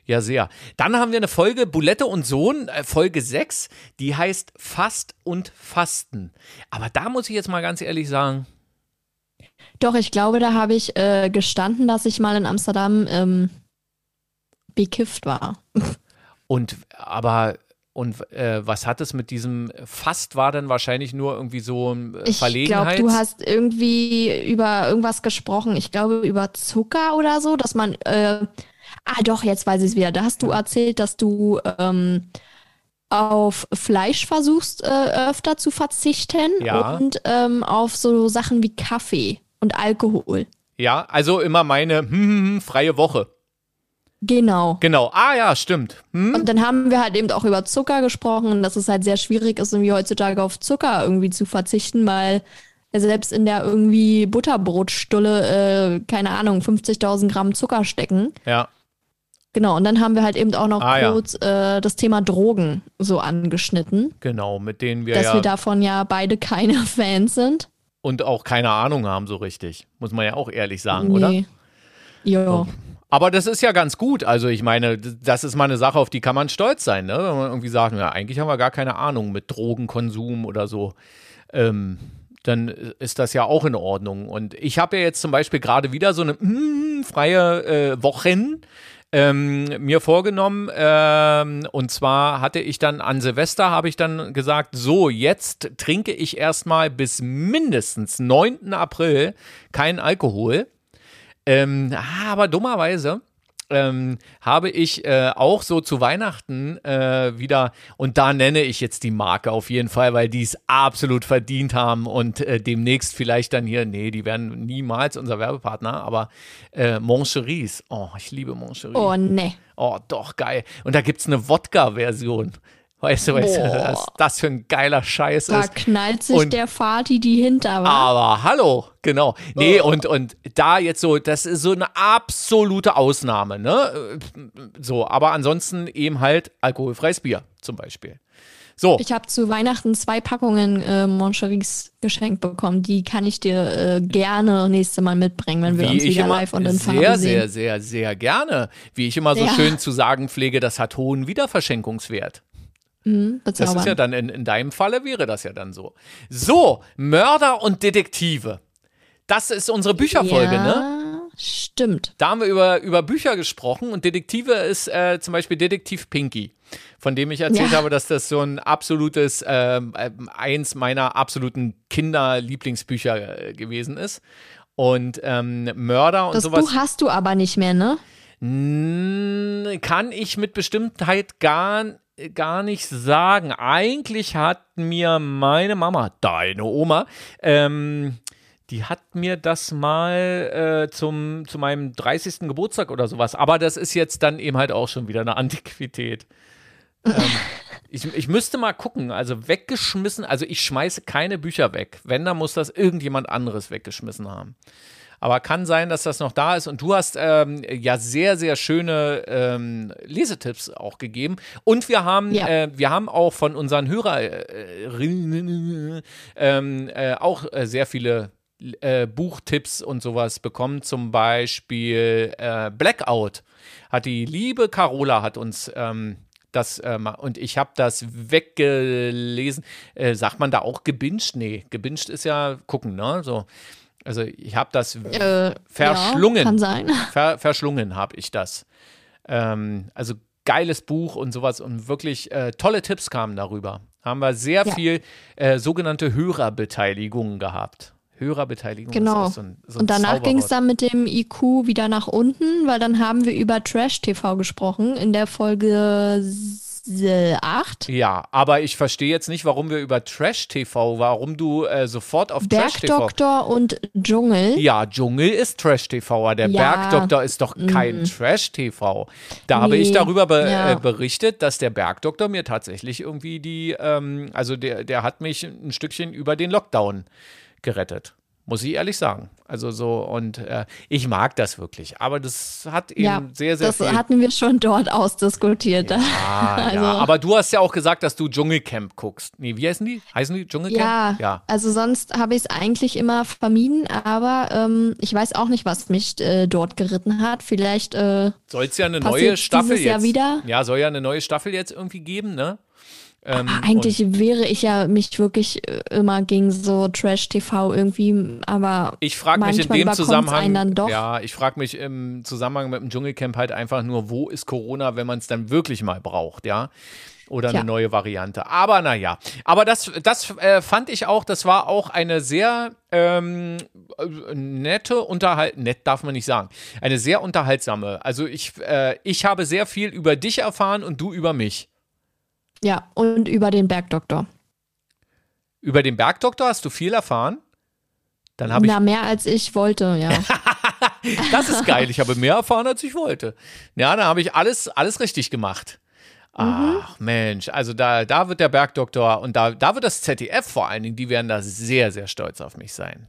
ja sehr. Dann haben wir eine Folge Bulette und Sohn, äh, Folge 6, die heißt Fast und Fasten. Aber da muss ich jetzt mal ganz ehrlich sagen. Doch, ich glaube, da habe ich äh, gestanden, dass ich mal in Amsterdam ähm, bekifft war. Und aber und äh, was hat es mit diesem Fast war denn wahrscheinlich nur irgendwie so äh, Verlegenheit? Ich glaube, du hast irgendwie über irgendwas gesprochen. Ich glaube über Zucker oder so, dass man äh, Ah, doch, jetzt weiß ich es wieder. Da hast du erzählt, dass du ähm, auf Fleisch versuchst äh, öfter zu verzichten ja. und ähm, auf so Sachen wie Kaffee und Alkohol. Ja, also immer meine hm, hm, hm freie Woche. Genau. Genau. Ah ja, stimmt. Hm? Und dann haben wir halt eben auch über Zucker gesprochen, dass es halt sehr schwierig ist, irgendwie heutzutage auf Zucker irgendwie zu verzichten, weil selbst in der irgendwie Butterbrotstulle, äh, keine Ahnung, 50.000 Gramm Zucker stecken. Ja. Genau, und dann haben wir halt eben auch noch ah, kurz ja. äh, das Thema Drogen so angeschnitten. Genau, mit denen wir dass ja. wir davon ja beide keine Fans sind. Und auch keine Ahnung haben so richtig. Muss man ja auch ehrlich sagen, nee. oder? Ja. Aber das ist ja ganz gut. Also ich meine, das ist mal eine Sache, auf die kann man stolz sein, ne? Wenn man irgendwie sagt, ja, eigentlich haben wir gar keine Ahnung mit Drogenkonsum oder so. Ähm, dann ist das ja auch in Ordnung. Und ich habe ja jetzt zum Beispiel gerade wieder so eine mm, freie äh, Wochen ähm, mir vorgenommen. Ähm, und zwar hatte ich dann an Silvester, habe ich dann gesagt, so, jetzt trinke ich erstmal bis mindestens 9. April keinen Alkohol. Ähm, aber dummerweise ähm, habe ich äh, auch so zu Weihnachten äh, wieder, und da nenne ich jetzt die Marke auf jeden Fall, weil die es absolut verdient haben und äh, demnächst vielleicht dann hier, nee, die werden niemals unser Werbepartner, aber äh, Moncheries. Oh, ich liebe Moncheries. Oh, nee. Oh, doch, geil. Und da gibt es eine Wodka-Version. Weißt du, weißt du, was das für ein geiler Scheiß da ist. Da knallt sich und, der Vati die Hinterwand. Aber hallo, genau. Nee, oh. und, und da jetzt so, das ist so eine absolute Ausnahme, ne? So, aber ansonsten eben halt alkoholfreies Bier zum Beispiel. So. Ich habe zu Weihnachten zwei Packungen äh, Moncheries geschenkt bekommen. Die kann ich dir äh, gerne nächste Mal mitbringen, wenn wir Wie uns wieder live und in Farbe sehr, sehen. Sehr, sehr, sehr gerne. Wie ich immer so ja. schön zu sagen pflege, das hat hohen Wiederverschenkungswert. Mhm, das ist ja dann in, in deinem Falle wäre das ja dann so. So, Mörder und Detektive. Das ist unsere Bücherfolge, ja, ne? Stimmt. Da haben wir über, über Bücher gesprochen und Detektive ist äh, zum Beispiel Detektiv Pinky, von dem ich erzählt ja. habe, dass das so ein absolutes, äh, eins meiner absoluten Kinderlieblingsbücher äh, gewesen ist. Und ähm, Mörder und das sowas. Das Buch hast du aber nicht mehr, ne? Kann ich mit Bestimmtheit gar gar nicht sagen. Eigentlich hat mir meine Mama, deine Oma, ähm, Die hat mir das mal äh, zum, zu meinem 30. Geburtstag oder sowas. Aber das ist jetzt dann eben halt auch schon wieder eine Antiquität. ähm, ich, ich müsste mal gucken. Also weggeschmissen, also ich schmeiße keine Bücher weg. Wenn, dann muss das irgendjemand anderes weggeschmissen haben. Aber kann sein, dass das noch da ist. Und du hast ähm, ja sehr, sehr schöne ähm, Lesetipps auch gegeben. Und wir haben, Ja. äh, wir haben auch von unseren Hörerinnen ähm, äh, auch äh, sehr viele äh, Buchtipps und sowas bekommen. Zum Beispiel äh, Blackout hat die liebe Carola hat uns ähm, das ähm, und ich habe das weggelesen. Äh, sagt man da auch gebinged? Nee, gebinged ist ja gucken, ne? So. Also ich habe das Äh, Verschlungen. Ja, kann sein. ver verschlungen, habe ich das. Ähm, also geiles Buch und sowas und wirklich äh, tolle Tipps kamen darüber. Haben wir sehr Ja. viel äh, sogenannte Hörerbeteiligung gehabt. Hörerbeteiligung Genau. so ein, so ein Und danach ging es dann mit dem IQ wieder nach unten, weil dann haben wir über Trash TV gesprochen in der Folge 8. Ja, aber ich verstehe jetzt nicht, warum wir über Trash TV, warum du äh, sofort auf Trash TV. Bergdoktor und Dschungel. Ja, Dschungel ist Trash TV, aber der Ja. Bergdoktor ist doch kein Trash TV. Da habe ich Nee, darüber be ja. äh, berichtet, dass der Bergdoktor mir tatsächlich irgendwie die, ähm, also der, der hat mich ein Stückchen über den Lockdown gerettet. Muss ich ehrlich sagen. Also so, und äh, ich mag das wirklich. Aber das hat eben Ja, sehr, sehr das viel. hatten wir schon dort ausdiskutiert. Ah, Also- ja. Aber du hast ja auch gesagt, dass du Dschungelcamp guckst. Nee, wie heißen die? Heißen die Dschungelcamp? Ja, Ja. also sonst habe ich es eigentlich immer vermieden, aber ähm, ich weiß auch nicht, was mich äh, dort geritten hat. Vielleicht, äh, Soll es ja eine neue Staffel dieses Jahr jetzt. wieder? Ja, soll ja eine neue Staffel jetzt irgendwie geben, ne? Ähm, eigentlich wäre ich ja mich wirklich äh, immer gegen so Trash-TV irgendwie, aber Ich frage mich in dem Zusammenhang, einen dann doch. ja, ich frage mich im Zusammenhang mit dem Dschungelcamp halt einfach nur, wo ist Corona, wenn man es dann wirklich mal braucht, ja? Oder eine neue Variante. Aber naja, aber das, das äh, fand ich auch, das war auch eine sehr ähm, äh, nette Unterhalt, nett darf man nicht sagen, eine sehr unterhaltsame. Also ich, äh, ich habe sehr viel über dich erfahren und du über mich. Ja, und über den Bergdoktor. Über den Bergdoktor hast du viel erfahren? Dann habe ich Na, mehr als ich wollte, ja. Das ist geil. Ich habe mehr erfahren, als ich wollte. Ja, da habe ich alles, alles richtig gemacht. Ach Mensch, also da, da wird der Bergdoktor und da, da wird das ZDF vor allen Dingen, die werden da sehr, sehr stolz auf mich sein.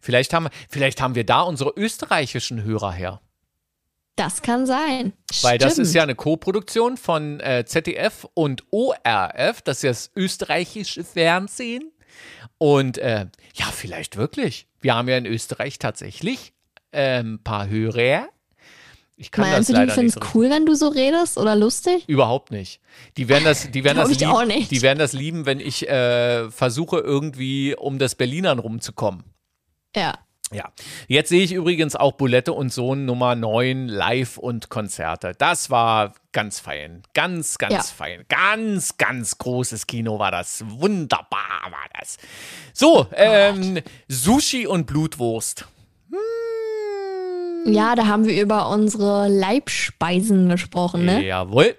Vielleicht haben, vielleicht haben wir da unsere österreichischen Hörer her. Das kann sein. Weil das ist Stimmt. ja eine Co-Produktion von äh, ZDF und ORF, das ist ja das österreichische Fernsehen. Und äh, ja, vielleicht wirklich. Wir haben ja in Österreich tatsächlich äh, ein paar Hörer. Ich kann Meinst das du, die finden es so cool, wenn du so redest oder lustig? Überhaupt nicht. Die werden das, die werden das, ich auch lieb, nicht. die werden das lieben, wenn ich äh, versuche, irgendwie um das Berlinern rumzukommen. Ja. Ja. Jetzt sehe ich übrigens auch Bulette und Sohn Nummer 9 live und Konzerte. Das war ganz fein. Ganz, ganz Ja. fein. Ganz, ganz großes Kino war das. Wunderbar war das. So, ähm, Sushi und Blutwurst. Ja, da haben wir über unsere Leibspeisen gesprochen, ne? Jawohl.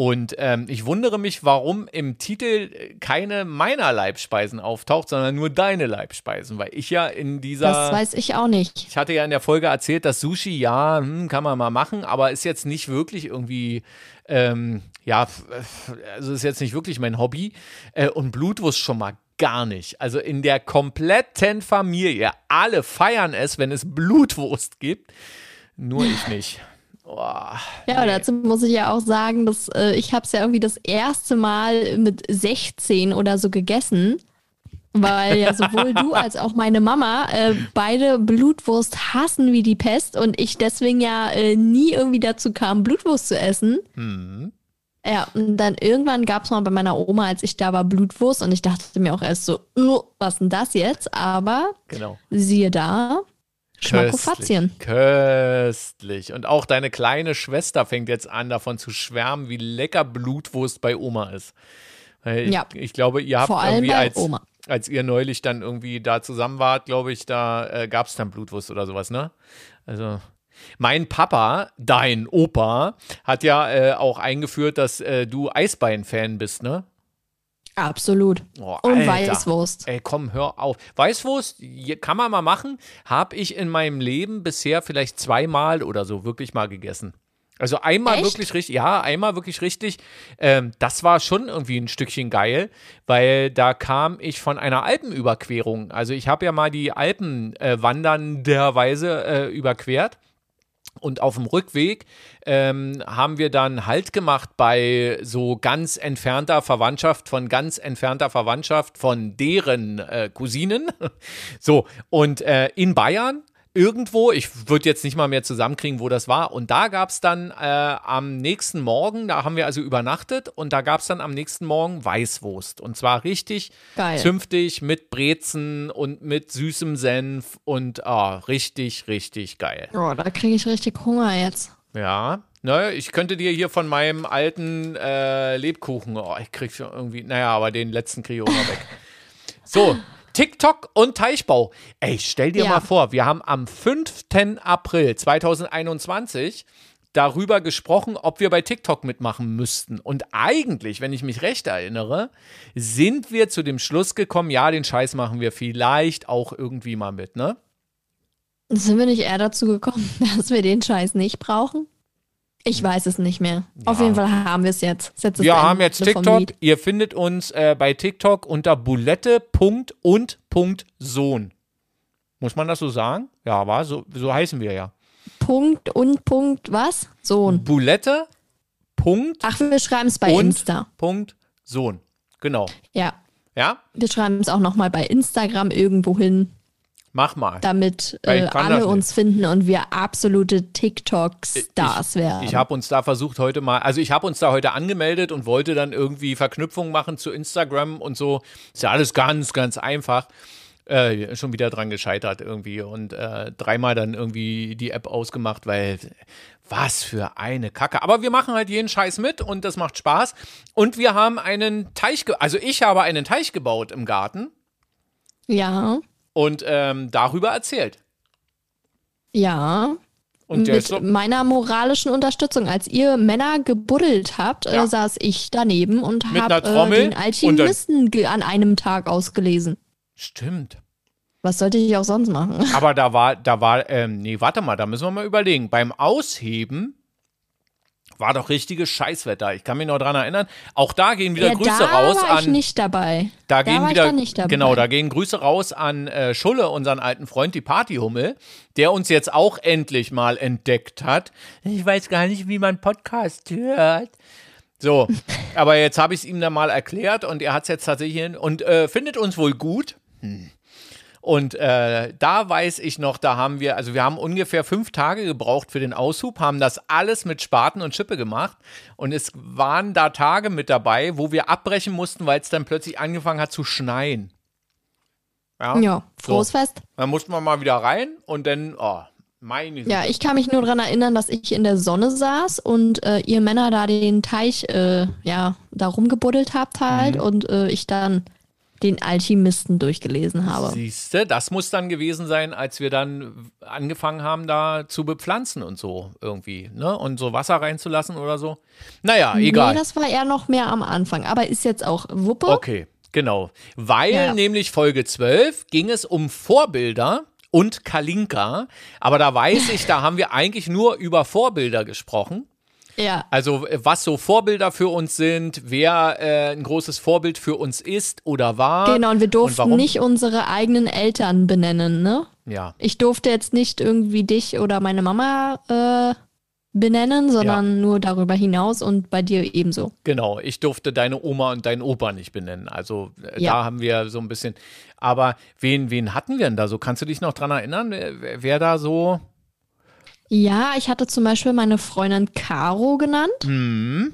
Und ähm, ich wundere mich, warum im Titel keine meiner Leibspeisen auftaucht, sondern nur deine Leibspeisen, weil ich ja in dieser. Das weiß ich auch nicht. Ich hatte ja in der Folge erzählt, dass Sushi, ja, hm, kann man mal machen, aber ist jetzt nicht wirklich irgendwie, ähm, ja, also ist jetzt nicht wirklich mein Hobby. Äh, und Blutwurst schon mal gar nicht. Also in der kompletten Familie, alle feiern es, wenn es Blutwurst gibt. Nur ich nicht. Oh, Ja, aber dazu muss ich ja auch sagen, dass äh, ich habe es ja irgendwie das erste Mal mit 16 oder so gegessen, weil ja sowohl du als auch meine Mama äh, beide Blutwurst hassen wie die Pest und ich deswegen ja äh, nie irgendwie dazu kam, Blutwurst zu essen. hm. Ja, und dann irgendwann gab es mal bei meiner Oma, als ich da war, Blutwurst und ich dachte mir auch erst so, "Uh, was denn das jetzt? Aber Genau. siehe da, Schmackofatzien. Köstlich. Und auch deine kleine Schwester fängt jetzt an, davon zu schwärmen, wie lecker Blutwurst bei Oma ist. Ich, Ja. ich glaube, ihr habt Vor allem irgendwie als, Oma. als ihr neulich dann irgendwie da zusammen wart, glaube ich, da äh, gab es dann Blutwurst oder sowas, ne? Also. Mein Papa, dein Opa, hat ja äh, auch eingeführt, dass äh, du Eisbein-Fan bist, ne? Absolut. Oh, Und. Weißwurst. Ey, komm, hör auf. Weißwurst kann man mal machen. Habe ich in meinem Leben bisher vielleicht zweimal oder so wirklich mal gegessen. Also einmal Echt? wirklich richtig, ja, einmal wirklich richtig. Ähm, das war schon irgendwie ein Stückchen geil, weil da kam ich von einer Alpenüberquerung. Also ich habe ja mal die Alpen äh, wandernderweise äh, überquert. Und auf dem Rückweg ähm, haben wir dann Halt gemacht bei so ganz entfernter Verwandtschaft von ganz entfernter Verwandtschaft von deren äh, Cousinen. So, und äh, in Bayern irgendwo, ich würde jetzt nicht mal mehr zusammenkriegen, wo das war. Und da gab es dann äh, am nächsten Morgen, da haben wir also übernachtet und da gab es dann am nächsten Morgen Weißwurst. Und zwar richtig Geil. zünftig mit Brezen und mit süßem Senf und ah, richtig, richtig geil. Oh, da kriege ich richtig Hunger jetzt. Ja, ne, ich könnte dir hier von meinem alten äh, Lebkuchen, oh, ich krieg schon irgendwie, naja, aber den letzten kriege ich auch noch weg. So, TikTok und Teichbau. Ey, stell dir Ja. mal vor, wir haben am 5. April 2021 darüber gesprochen, ob wir bei TikTok mitmachen müssten. Und eigentlich, wenn ich mich recht erinnere, sind wir zu dem Schluss gekommen, ja, den Scheiß machen wir vielleicht auch irgendwie mal mit, ne? Sind wir nicht eher dazu gekommen, dass wir den Scheiß nicht brauchen? Ich weiß es nicht mehr. Auf jeden Fall haben wir es jetzt. Jetzt Wir haben jetzt TikTok. Ihr findet uns äh, bei TikTok unter bulette.und.sohn. Muss man das so sagen? Ja, war so, so heißen wir ja. Punkt und Punkt was? Sohn. Bulette. Punkt Ach, wir schreiben es bei Insta. Punkt Sohn. Genau. Ja. Ja, Wir schreiben es auch nochmal bei Instagram irgendwo hin, mach mal. damit äh, alle uns finden und wir absolute TikTok-Stars werden. Ich habe uns da versucht heute mal, also ich habe uns da heute angemeldet und wollte dann irgendwie Verknüpfungen machen zu Instagram und so. Ist ja alles ganz, ganz einfach. Äh, schon wieder dran gescheitert irgendwie und äh, dreimal dann irgendwie die App ausgemacht, weil was für eine Kacke. Aber wir machen halt jeden Scheiß mit und das macht Spaß. Und wir haben einen Teich, also ich habe einen Teich gebaut im Garten ja, und ähm, darüber erzählt. ja. Und Mit so, meiner moralischen Unterstützung. Als ihr Männer gebuddelt habt, Ja. äh, saß ich daneben und habe äh, den Alchemisten an einem Tag ausgelesen. stimmt. Was sollte ich auch sonst machen? Aber da war, da war, ähm, nee, warte mal, da müssen wir mal überlegen. Beim Ausheben war doch richtiges Scheißwetter. Ich kann mich noch dran erinnern. Auch da gehen wieder ja, Grüße da raus war ich an. nicht dabei. Da Da gehen war ich wieder, dann nicht dabei. genau, da gehen Grüße raus an äh, Schulle, unseren alten Freund, die Partyhummel, der uns jetzt auch endlich mal entdeckt hat. Ich weiß gar nicht, wie man Podcast hört. So, aber jetzt habe ich es ihm dann mal erklärt und er hat es jetzt tatsächlich hin und äh, findet uns wohl gut. Hm. Und äh, da weiß ich noch, da haben wir, also wir haben ungefähr fünf Tage gebraucht für den Aushub, haben das alles mit Spaten und Schippe gemacht. Und es waren da Tage mit dabei, wo wir abbrechen mussten, weil es dann plötzlich angefangen hat zu schneien. Ja, Ja, frohes so. Fest. Dann mussten wir mal wieder rein und dann, oh, meine Ja, ich kann mich nur daran erinnern, dass ich in der Sonne saß und äh, ihr Männer da den Teich äh, ja, da rumgebuddelt habt halt Mhm. und äh, ich dann den Alchemisten durchgelesen habe. Siehste, das muss dann gewesen sein, als wir dann angefangen haben, da zu bepflanzen und so irgendwie, ne? Und so Wasser reinzulassen oder so. Naja, egal. Nee, das war eher noch mehr am Anfang, aber ist jetzt auch Wuppe. Okay, genau. Weil Ja. nämlich Folge 12 ging es um Vorbilder und Kalinka. Aber da weiß ich, da haben wir eigentlich nur über Vorbilder gesprochen. Ja, Also äh, was so Vorbilder für uns sind, wer äh, ein großes Vorbild für uns ist oder war. genau, und wir durften warum? nicht unsere eigenen Eltern benennen, ne? Ja, Ich durfte jetzt nicht irgendwie dich oder meine Mama äh, benennen, sondern nur darüber hinaus und bei dir ebenso. genau. Ich durfte deine Oma und deinen Opa nicht benennen. Also äh, Ja. da haben wir so ein bisschen. Aber wen, wen hatten wir denn da so? Kannst du dich noch dran erinnern, wer, wer da so? Ja, ich hatte zum Beispiel meine Freundin Caro genannt. Hm,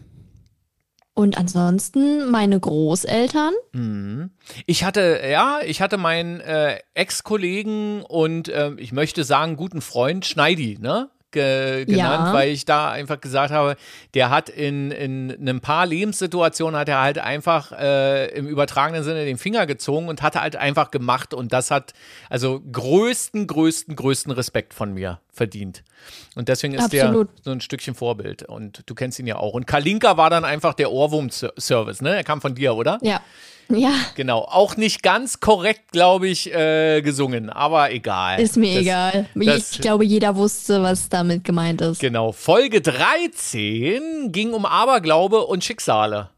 Und ansonsten meine Großeltern. hm. Ich hatte, ja, ich hatte meinen äh, Ex-Kollegen und ähm, ich möchte sagen, guten Freund Schneidi, ne? Ge genannt, Ja. weil ich da einfach gesagt habe, der hat in, in ein paar Lebenssituationen hat er halt einfach äh, im übertragenen Sinne den Finger gezogen und hat halt einfach gemacht und das hat also größten, größten, größten Respekt von mir verdient. Und deswegen ist Absolut. der so ein Stückchen Vorbild und du kennst ihn ja auch. Und Kalinka war dann einfach der Ohrwurm-Service, ne? Er kam von dir, oder? Ja. Ja. Genau. Auch nicht ganz korrekt, glaube ich, äh, gesungen, aber egal. Ist mir Das- egal. das- ich glaube, jeder wusste, was damit gemeint ist. Genau. Folge 13 ging um Aberglaube und Schicksale.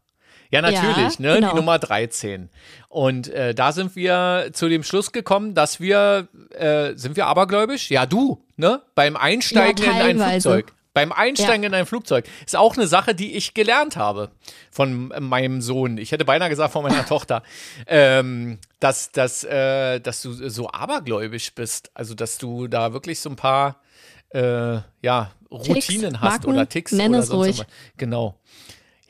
Ja, natürlich, ne? genau. Die Nummer 13. Und äh, da sind wir zu dem Schluss gekommen, dass wir, äh, sind wir abergläubisch? Ja, du, ne? Beim Einsteigen Ja, in ein. Flugzeug. Beim Einsteigen in ein Flugzeug. Ist auch eine Sache, die ich gelernt habe von äh, meinem Sohn. Ich hätte beinahe gesagt von meiner Tochter, ähm, dass, dass, äh, dass du so abergläubisch bist. Also, dass du da wirklich so ein paar äh, ja, Routinen hast Marken, oder Ticks nenn oder es sonst ruhig. irgendwas. Genau.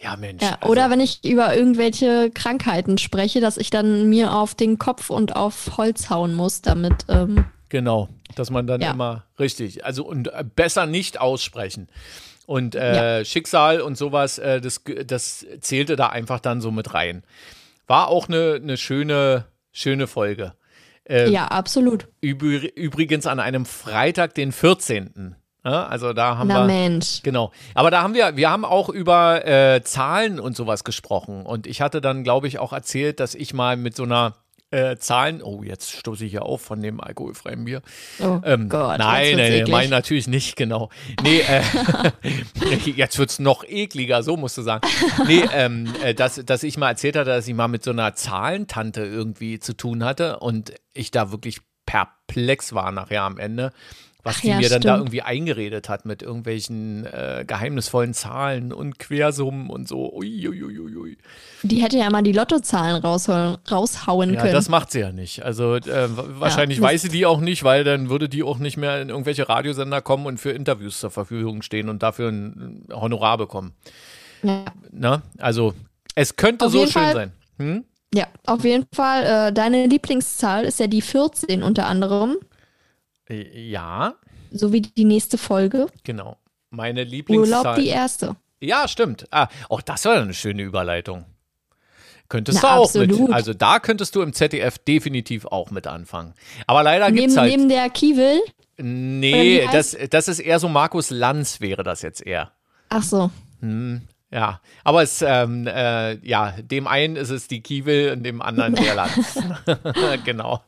Ja, Mensch. Ja, also, oder wenn ich über irgendwelche Krankheiten spreche, dass ich dann mir auf den Kopf und auf Holz hauen muss, damit. Ähm, Genau, dass man dann Ja. immer richtig, also und äh, besser nicht aussprechen. Und äh, Schicksal und sowas, äh, das, das zählte da einfach dann so mit rein. War auch eine, eine schöne, schöne Folge. Äh, ja, absolut. Übr übrigens an einem Freitag, den 14. Ja, also da haben Na wir. Mensch. Genau. Aber da haben wir, wir haben auch über äh, Zahlen und sowas gesprochen. Und ich hatte dann, glaube ich, auch erzählt, dass ich mal mit so einer äh, Zahlen, oh, jetzt stoße ich ja auf von dem alkoholfreien Bier. Oh Ähm, Gott. nein, nein, eklig. meine natürlich nicht, genau. Nee, äh, jetzt wird's noch ekliger, so musst du sagen. Nee, ähm, äh, dass, dass ich mal erzählt hatte, dass ich mal mit so einer Zahlentante irgendwie zu tun hatte und ich da wirklich perplex war nachher am Ende, was Ach die ja, mir dann da stimmt. irgendwie eingeredet hat mit irgendwelchen äh, geheimnisvollen Zahlen und Quersummen und so. Uiuiuiui. Die hätte ja mal die Lottozahlen raushauen, raushauen Ja, können. das macht sie ja nicht. Also äh, wa- wahrscheinlich Ja, weiß sie die auch nicht, weil dann würde die auch nicht mehr in irgendwelche Radiosender kommen und für Interviews zur Verfügung stehen und dafür ein Honorar bekommen. ja. Ne? Also es könnte Auf so schön Fall- sein. Hm? ja, auf jeden Fall. Äh, deine Lieblingszahl ist ja die 14 unter anderem, Äh, Ja, sowie die nächste Folge. genau. Meine Urlaub Lieblingszahl. die erste. Ja, stimmt. Ah, auch das war eine schöne Überleitung. Könntest Na, du auch mit. absolut. Also da könntest du im ZDF definitiv auch mit anfangen. Aber leider Neben, gibt's halt. neben der Kiewel. Nee, wie das, das ist eher so Markus Lanz wäre das jetzt eher. Ach so. Ja, aber es, ähm, äh, ja, dem einen ist es die Kiewel und dem anderen der Lanz. genau.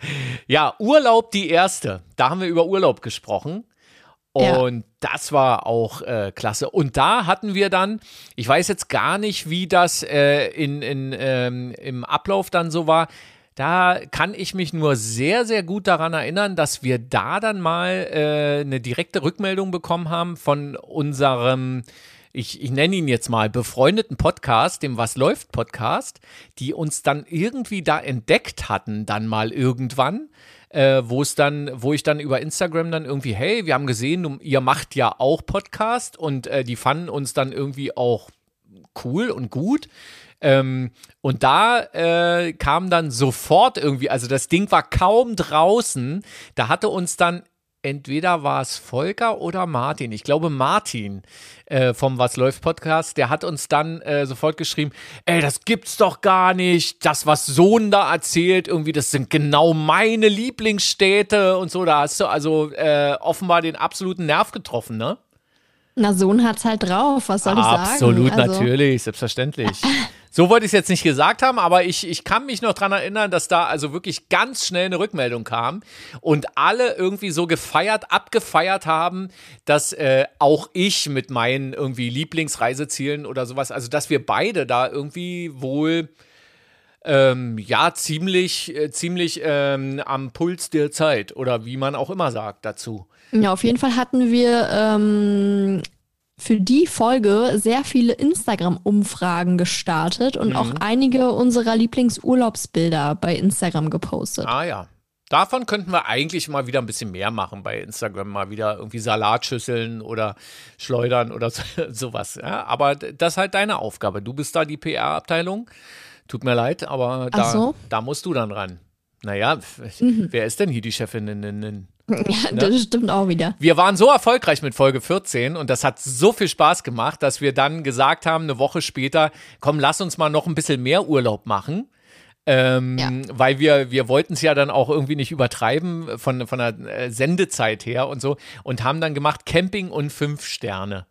Ja, Urlaub die erste. Da haben wir über Urlaub gesprochen. Ja. Und das war auch äh, klasse. Und da hatten wir dann, ich weiß jetzt gar nicht, wie das äh, in, in, ähm, im Ablauf dann so war. Da kann ich mich nur sehr, sehr gut daran erinnern, dass wir da dann mal äh, eine direkte Rückmeldung bekommen haben von unserem, ich, ich nenne ihn jetzt mal, befreundeten Podcast, dem Was läuft Podcast, die uns dann irgendwie da entdeckt hatten, dann mal irgendwann äh, wo es dann, wo ich dann über Instagram dann irgendwie, hey, wir haben gesehen, ihr macht ja auch Podcast und äh, die fanden uns dann irgendwie auch cool und gut. Ähm, und da äh, kam dann sofort irgendwie, also das Ding war kaum draußen, da hatte uns dann entweder war es Volker oder Martin, ich glaube Martin äh, vom Was läuft Podcast, der hat uns dann äh, sofort geschrieben, ey, das gibt's doch gar nicht, das, was Sohn da erzählt, irgendwie, das sind genau meine Lieblingsstädte und so, da hast du also äh, offenbar den absoluten Nerv getroffen, ne? Na, Sohn hat's halt drauf. Was soll ich sagen? Absolut, Also, natürlich, selbstverständlich. So wollte ich es jetzt nicht gesagt haben, aber ich, ich kann mich noch dran erinnern, dass da also wirklich ganz schnell eine Rückmeldung kam und alle irgendwie so gefeiert, abgefeiert haben, dass äh, auch ich mit meinen irgendwie Lieblingsreisezielen oder sowas, also dass wir beide da irgendwie wohl ähm, ja ziemlich, äh, ziemlich ähm, am Puls der Zeit oder wie man auch immer sagt dazu. Ja, auf jeden Fall hatten wir ähm, für die Folge sehr viele Instagram-Umfragen gestartet und auch einige unserer Lieblingsurlaubsbilder bei Instagram gepostet. Ah ja. Davon könnten wir eigentlich mal wieder ein bisschen mehr machen bei Instagram, mal wieder irgendwie Salatschüsseln oder Schleudern oder so, sowas. Ja, aber das ist halt deine Aufgabe. Du bist da die PR-Abteilung. Tut mir leid, aber da, so. da musst du dann ran. Naja, Mhm. wer ist denn hier die Chefin? In, in, in? Ja, das stimmt auch wieder. Wir waren so erfolgreich mit Folge 14 und das hat so viel Spaß gemacht, dass wir dann gesagt haben, eine Woche später, komm, lass uns mal noch ein bisschen mehr Urlaub machen. Ähm, Ja. Weil wir, wir wollten es ja dann auch irgendwie nicht übertreiben von, von der äh, Sendezeit her und so und haben dann gemacht Camping und fünf Sterne.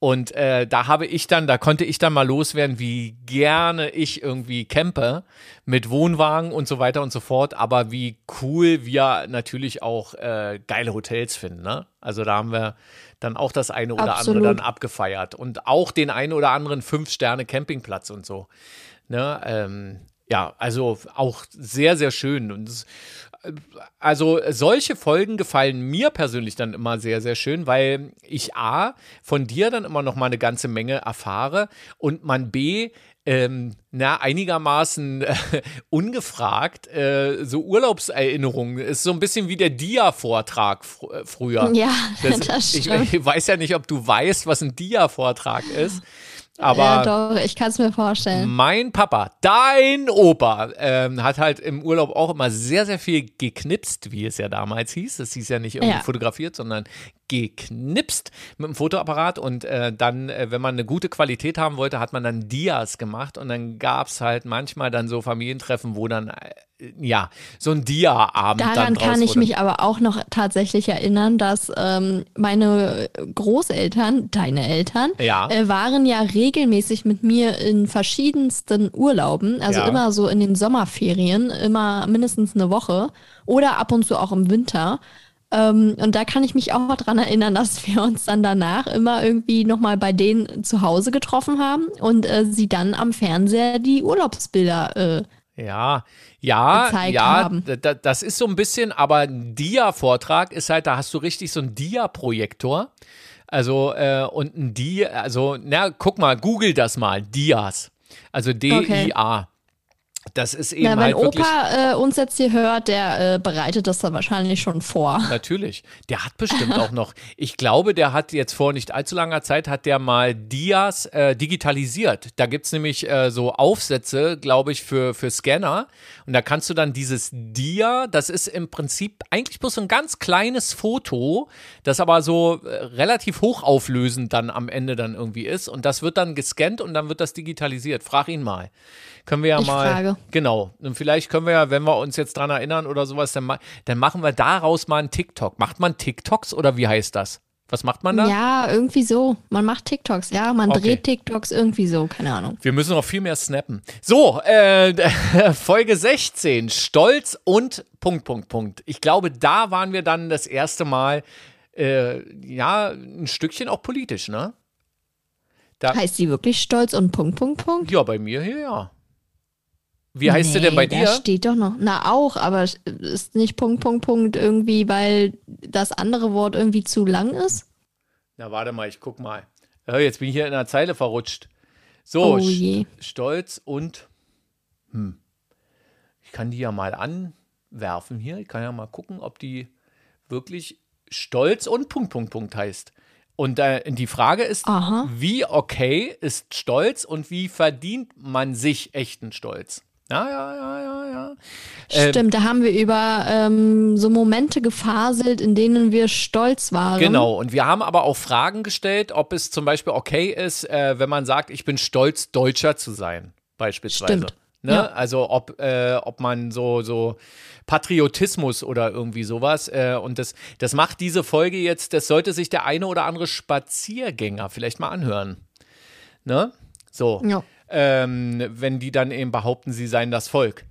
Und äh, da habe ich dann, da konnte ich dann mal loswerden, wie gerne ich irgendwie campe mit Wohnwagen und so weiter und so fort, aber wie cool wir natürlich auch äh, geile Hotels finden. Ne? Also da haben wir dann auch das eine oder Absolut. andere dann abgefeiert und auch den einen oder anderen Fünf-Sterne-Campingplatz und so. Ne? Ähm, ja, also auch sehr, sehr schön. Und es, also solche Folgen gefallen mir persönlich dann immer sehr, sehr schön, weil ich A, von dir dann immer noch mal eine ganze Menge erfahre und man B, ähm, na, einigermaßen äh, ungefragt, äh, so Urlaubserinnerungen. Ist so ein bisschen wie der Dia-Vortrag fr äh, früher. Ja, das ich, stimmt. ich weiß ja nicht, ob du weißt, was ein Dia-Vortrag ist. Aber ja, doch, ich kann es mir vorstellen. mein Papa, dein Opa, ähm, hat halt im Urlaub auch immer sehr, sehr viel geknipst, wie es ja damals hieß. Das hieß ja nicht irgendwie Ja. fotografiert, sondern geknipst mit dem Fotoapparat. Und äh, dann, äh, wenn man eine gute Qualität haben wollte, hat man dann Dias gemacht. Und dann gab es halt manchmal dann so Familientreffen, wo dann, äh, ja, so ein Dia-Abend dann Daran draus kann ich wurde. mich aber auch noch tatsächlich erinnern, dass ähm, meine Großeltern, deine Eltern, Ja. äh, waren ja regelmäßig mit mir in verschiedensten Urlauben, also Ja. immer so in den Sommerferien, immer mindestens eine Woche oder ab und zu auch im Winter. Ähm, und da kann ich mich auch dran erinnern, dass wir uns dann danach immer irgendwie nochmal bei denen zu Hause getroffen haben und äh, sie dann am Fernseher die Urlaubsbilder äh, Ja, ja, ja, das ist so ein bisschen, aber ein Dia-Vortrag ist halt, da hast du richtig so einen Dia-Projektor. Also, äh, und ein Dia, also, na, guck mal, google das mal, Dias. Also D-I-A. Das ist eben Ja, wenn halt wirklich. Opa äh, uns jetzt hier hört, der äh, bereitet das dann wahrscheinlich schon vor. Natürlich. Der hat bestimmt auch noch, ich glaube, der hat jetzt vor nicht allzu langer Zeit, hat der mal Dias äh, digitalisiert. Da gibt es nämlich äh, so Aufsätze, glaube ich, für, für Scanner. Und da kannst du dann dieses Dia, das ist im Prinzip eigentlich bloß so ein ganz kleines Foto, das aber so äh, relativ hochauflösend dann am Ende dann irgendwie ist. Und das wird dann gescannt und dann wird das digitalisiert. Frag ihn mal. Können wir ja Ich mal. frage. Genau. Und vielleicht können wir ja, wenn wir uns jetzt dran erinnern oder sowas, dann, ma dann machen wir daraus mal einen TikTok. Macht man TikToks oder wie heißt das? Was macht man da? Ja, irgendwie so. Man macht TikToks, ja, man Okay. dreht TikToks irgendwie so, keine Ahnung. Wir müssen noch viel mehr snappen. So, äh, Folge 16, Stolz und Punkt, Punkt, Punkt. Ich glaube, da waren wir dann das erste Mal, äh, ja, ein Stückchen auch politisch, ne? Da, Heißt sie wirklich stolz und Punkt, Punkt, Punkt? ja, bei mir hier, ja. Wie heißt sie denn bei Da dir? steht doch noch. Na, auch, aber ist nicht Punkt, Punkt, Punkt irgendwie, weil das andere Wort irgendwie zu lang ist? Na, warte mal, ich guck mal. Jetzt bin ich hier in der Zeile verrutscht. So, Oh St-. Stolz und. Hm. Ich kann die ja mal anwerfen hier. Ich kann ja mal gucken, ob die wirklich Stolz und Punkt, Punkt, Punkt heißt. Und äh, die Frage ist, Aha. wie okay ist Stolz und wie verdient man sich echten Stolz? Ja, ja, ja, ja, ja. Ähm, Stimmt, da haben wir über ähm, so Momente gefaselt, in denen wir stolz waren. Genau, und wir haben aber auch Fragen gestellt, ob es zum Beispiel okay ist, äh, wenn man sagt, ich bin stolz, Deutscher zu sein, beispielsweise. Stimmt. Ne? Ja. Also ob, äh, ob man so, so Patriotismus oder irgendwie sowas. Äh, und das, das macht diese Folge jetzt, das sollte sich der eine oder andere Spaziergänger vielleicht mal anhören. Ne? So. Ja. Ähm, wenn die dann eben behaupten, sie seien das Volk.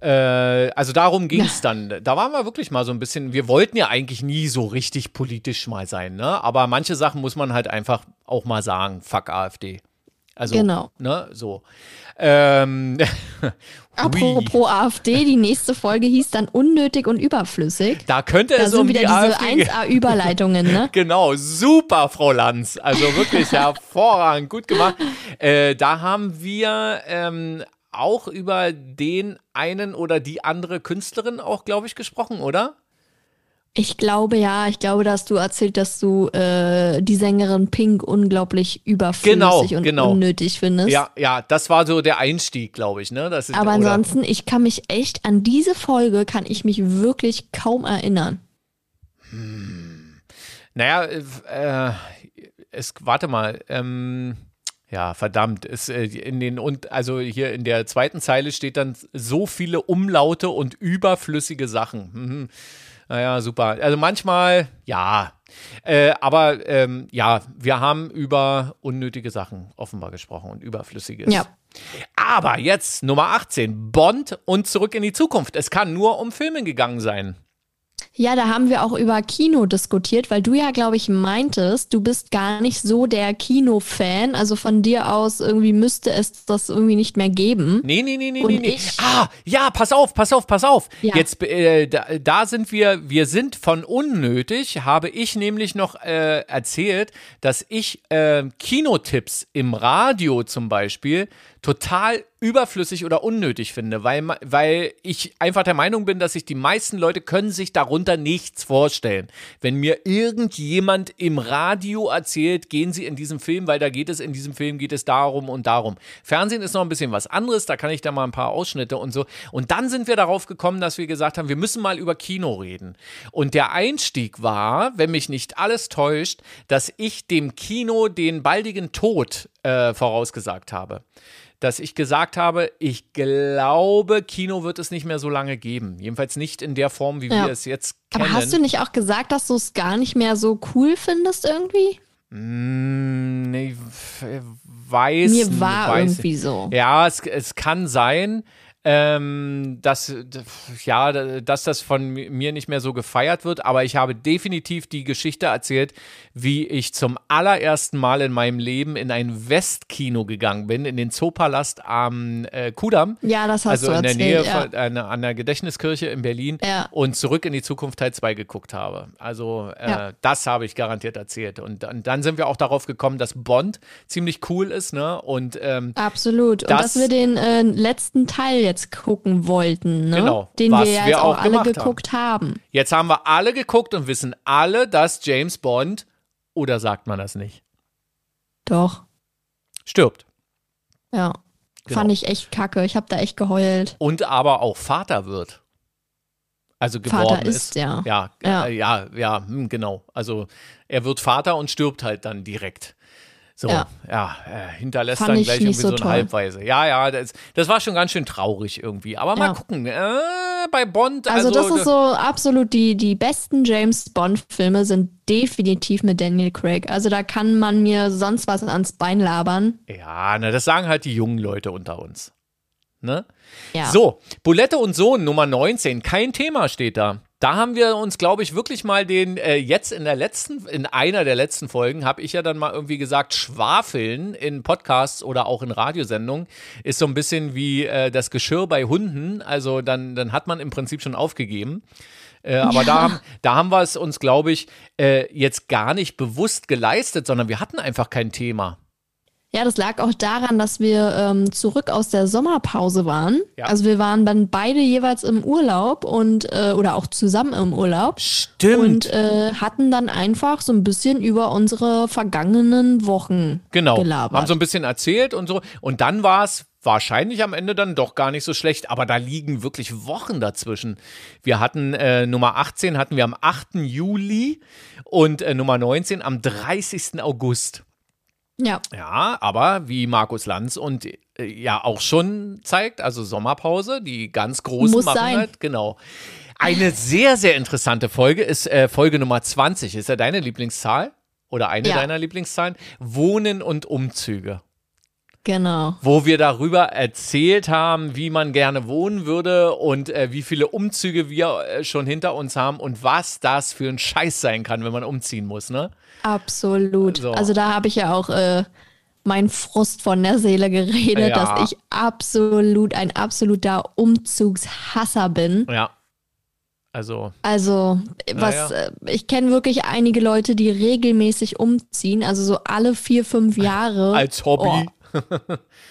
Äh, also darum ging es dann. Da waren wir wirklich mal so ein bisschen, wir wollten ja eigentlich nie so richtig politisch mal sein, ne? Aber manche Sachen muss man halt einfach auch mal sagen, fuck AfD. Also, Genau. ne, so. Ähm, Apropos AfD, die nächste Folge hieß dann unnötig und überflüssig. Da könnte Da es sind um wieder die diese AfD gehen. 1A-Überleitungen, ne? Genau, super, Frau Lanz. Also wirklich hervorragend, gut gemacht. Äh, da haben wir ähm, auch über den einen oder die andere Künstlerin auch, glaube ich, gesprochen, oder? Ich glaube ja, ich glaube, dass du erzählt, dass du äh, die Sängerin Pink unglaublich überflüssig Genau, und genau. unnötig findest. Ja, ja, das war so der Einstieg, glaube ich, ne? Das ist, Aber oder- ansonsten, ich kann mich echt an diese Folge kann ich mich wirklich kaum erinnern. Naja, äh, es, warte mal, ähm, ja, verdammt, es, äh, in den, und, also hier in der zweiten Zeile steht dann so viele Umlaute und überflüssige Sachen. Mhm. Naja, super. Also manchmal, ja. Äh, aber ähm, ja, wir haben über unnötige Sachen offenbar gesprochen und überflüssiges. Ja. Aber jetzt Nummer 18, Bond und zurück in die Zukunft. Es kann nur um Filme gegangen sein. Ja, da haben wir auch über Kino diskutiert, weil du ja, glaube ich, meintest, du bist gar nicht so der Kino-Fan. Also von dir aus irgendwie müsste es das irgendwie nicht mehr geben. Nee, nee, nee, nee, Und nee, nee. Ah, ja, pass auf, pass auf, pass auf. Ja. Jetzt, äh, da, da sind wir, wir sind von unnötig, habe ich nämlich noch äh, erzählt, dass ich äh, Kinotipps im Radio zum Beispiel total überflüssig oder unnötig finde, weil, weil ich einfach der Meinung bin, dass sich die meisten Leute können sich darunter nichts vorstellen. Wenn mir irgendjemand im Radio erzählt, gehen Sie in diesen Film, weil da geht es, in diesem Film geht es darum und darum. Fernsehen ist noch ein bisschen was anderes, da kann ich da mal ein paar Ausschnitte und so. Und dann sind wir darauf gekommen, dass wir gesagt haben, wir müssen mal über Kino reden. Und der Einstieg war, wenn mich nicht alles täuscht, dass ich dem Kino den baldigen Tod äh, vorausgesagt habe dass ich gesagt habe, ich glaube, Kino wird es nicht mehr so lange geben. Jedenfalls nicht in der Form, wie Ja. wir es jetzt kennen. Aber hast du nicht auch gesagt, dass du es gar nicht mehr so cool findest irgendwie? Mm, nee, weiß Mir war weiß, irgendwie so. Ja, es, es kann sein, ähm, dass, ja, dass das von mir nicht mehr so gefeiert wird, aber ich habe definitiv die Geschichte erzählt, wie ich zum allerersten Mal in meinem Leben in ein Westkino gegangen bin, in den Zoopalast am äh, Kudamm. Ja, das hast also du in der erzählt. Nähe ja. von, äh, an der Gedächtniskirche in Berlin Ja. und zurück in die Zukunft Teil 2 geguckt habe. Also äh, Ja. das habe ich garantiert erzählt. Und dann, dann sind wir auch darauf gekommen, dass Bond ziemlich cool ist, ne? Und ähm, Absolut. Und Das- dass wir den äh, letzten Teil jetzt gucken wollten, ne? Genau, Den was wir ja wir jetzt auch, auch alle gemacht haben. geguckt haben. jetzt haben wir alle geguckt und wissen alle, dass James Bond, oder sagt man das nicht, Doch. stirbt. Ja. Genau. Fand ich echt kacke. Ich habe da echt geheult. Und aber auch Vater wird. Also geworden Vater ist, ja. Ja, Ja. Äh, ja, ja, hm, genau. Also er wird Vater und stirbt halt dann direkt. So, ja, Ja. äh, hinterlässt Fand dann ich gleich irgendwie so so eine toll. Halbweise. Ja, ja, das, das war schon ganz schön traurig irgendwie. Aber mal Ja. gucken. Äh, bei Bond, Also, also, das ist so absolut die, die besten James Bond-Filme sind definitiv mit Daniel Craig. Also da kann man mir sonst was ans Bein labern. Ja, na, das sagen halt die jungen Leute unter uns. Ne? Ja. So, Bulette und Sohn Nummer 19, kein Thema steht da. Da haben wir uns, glaube ich, wirklich mal den, äh, jetzt in der letzten, in einer der letzten Folgen, habe ich ja dann mal irgendwie gesagt, Schwafeln in Podcasts oder auch in Radiosendungen ist so ein bisschen wie äh, das Geschirr bei Hunden. Also dann, dann hat man im Prinzip schon aufgegeben. Äh, aber da, haben, da haben wir es uns, glaube ich, äh, jetzt gar nicht bewusst geleistet, sondern wir hatten einfach kein Thema. Ja, das lag auch daran, dass wir ähm, zurück aus der Sommerpause waren. Ja. Also wir waren dann beide jeweils im Urlaub und äh, oder auch zusammen im Urlaub Stimmt. und äh, hatten dann einfach so ein bisschen über unsere vergangenen Wochen Genau. gelabert. Haben so ein bisschen erzählt und so. Und dann war es wahrscheinlich am Ende dann doch gar nicht so schlecht, aber da liegen wirklich Wochen dazwischen. Wir hatten äh, Nummer 18 hatten wir am 8. Juli und äh, Nummer 19 am 30. August. Ja, Ja, aber wie Markus Lanz und äh, ja auch schon zeigt, also Sommerpause, die ganz großen Muss machen sein. halt, genau. Eine sehr, sehr interessante Folge ist äh, Folge Nummer 20. Ist ja deine Lieblingszahl? Oder eine Ja. deiner Lieblingszahlen? Wohnen und Umzüge genau. wo wir darüber erzählt haben, wie man gerne wohnen würde und äh, wie viele Umzüge wir äh, schon hinter uns haben und was das für ein Scheiß sein kann, wenn man umziehen muss, ne? Absolut. So. Also da habe ich ja auch äh, meinen Frust von der Seele geredet, Ja. dass ich absolut ein absoluter Umzugshasser bin. Ja. Also, Also, was ja. äh, ich kenne wirklich einige Leute, die regelmäßig umziehen, also so alle vier, fünf Jahre. als Hobby. Oh,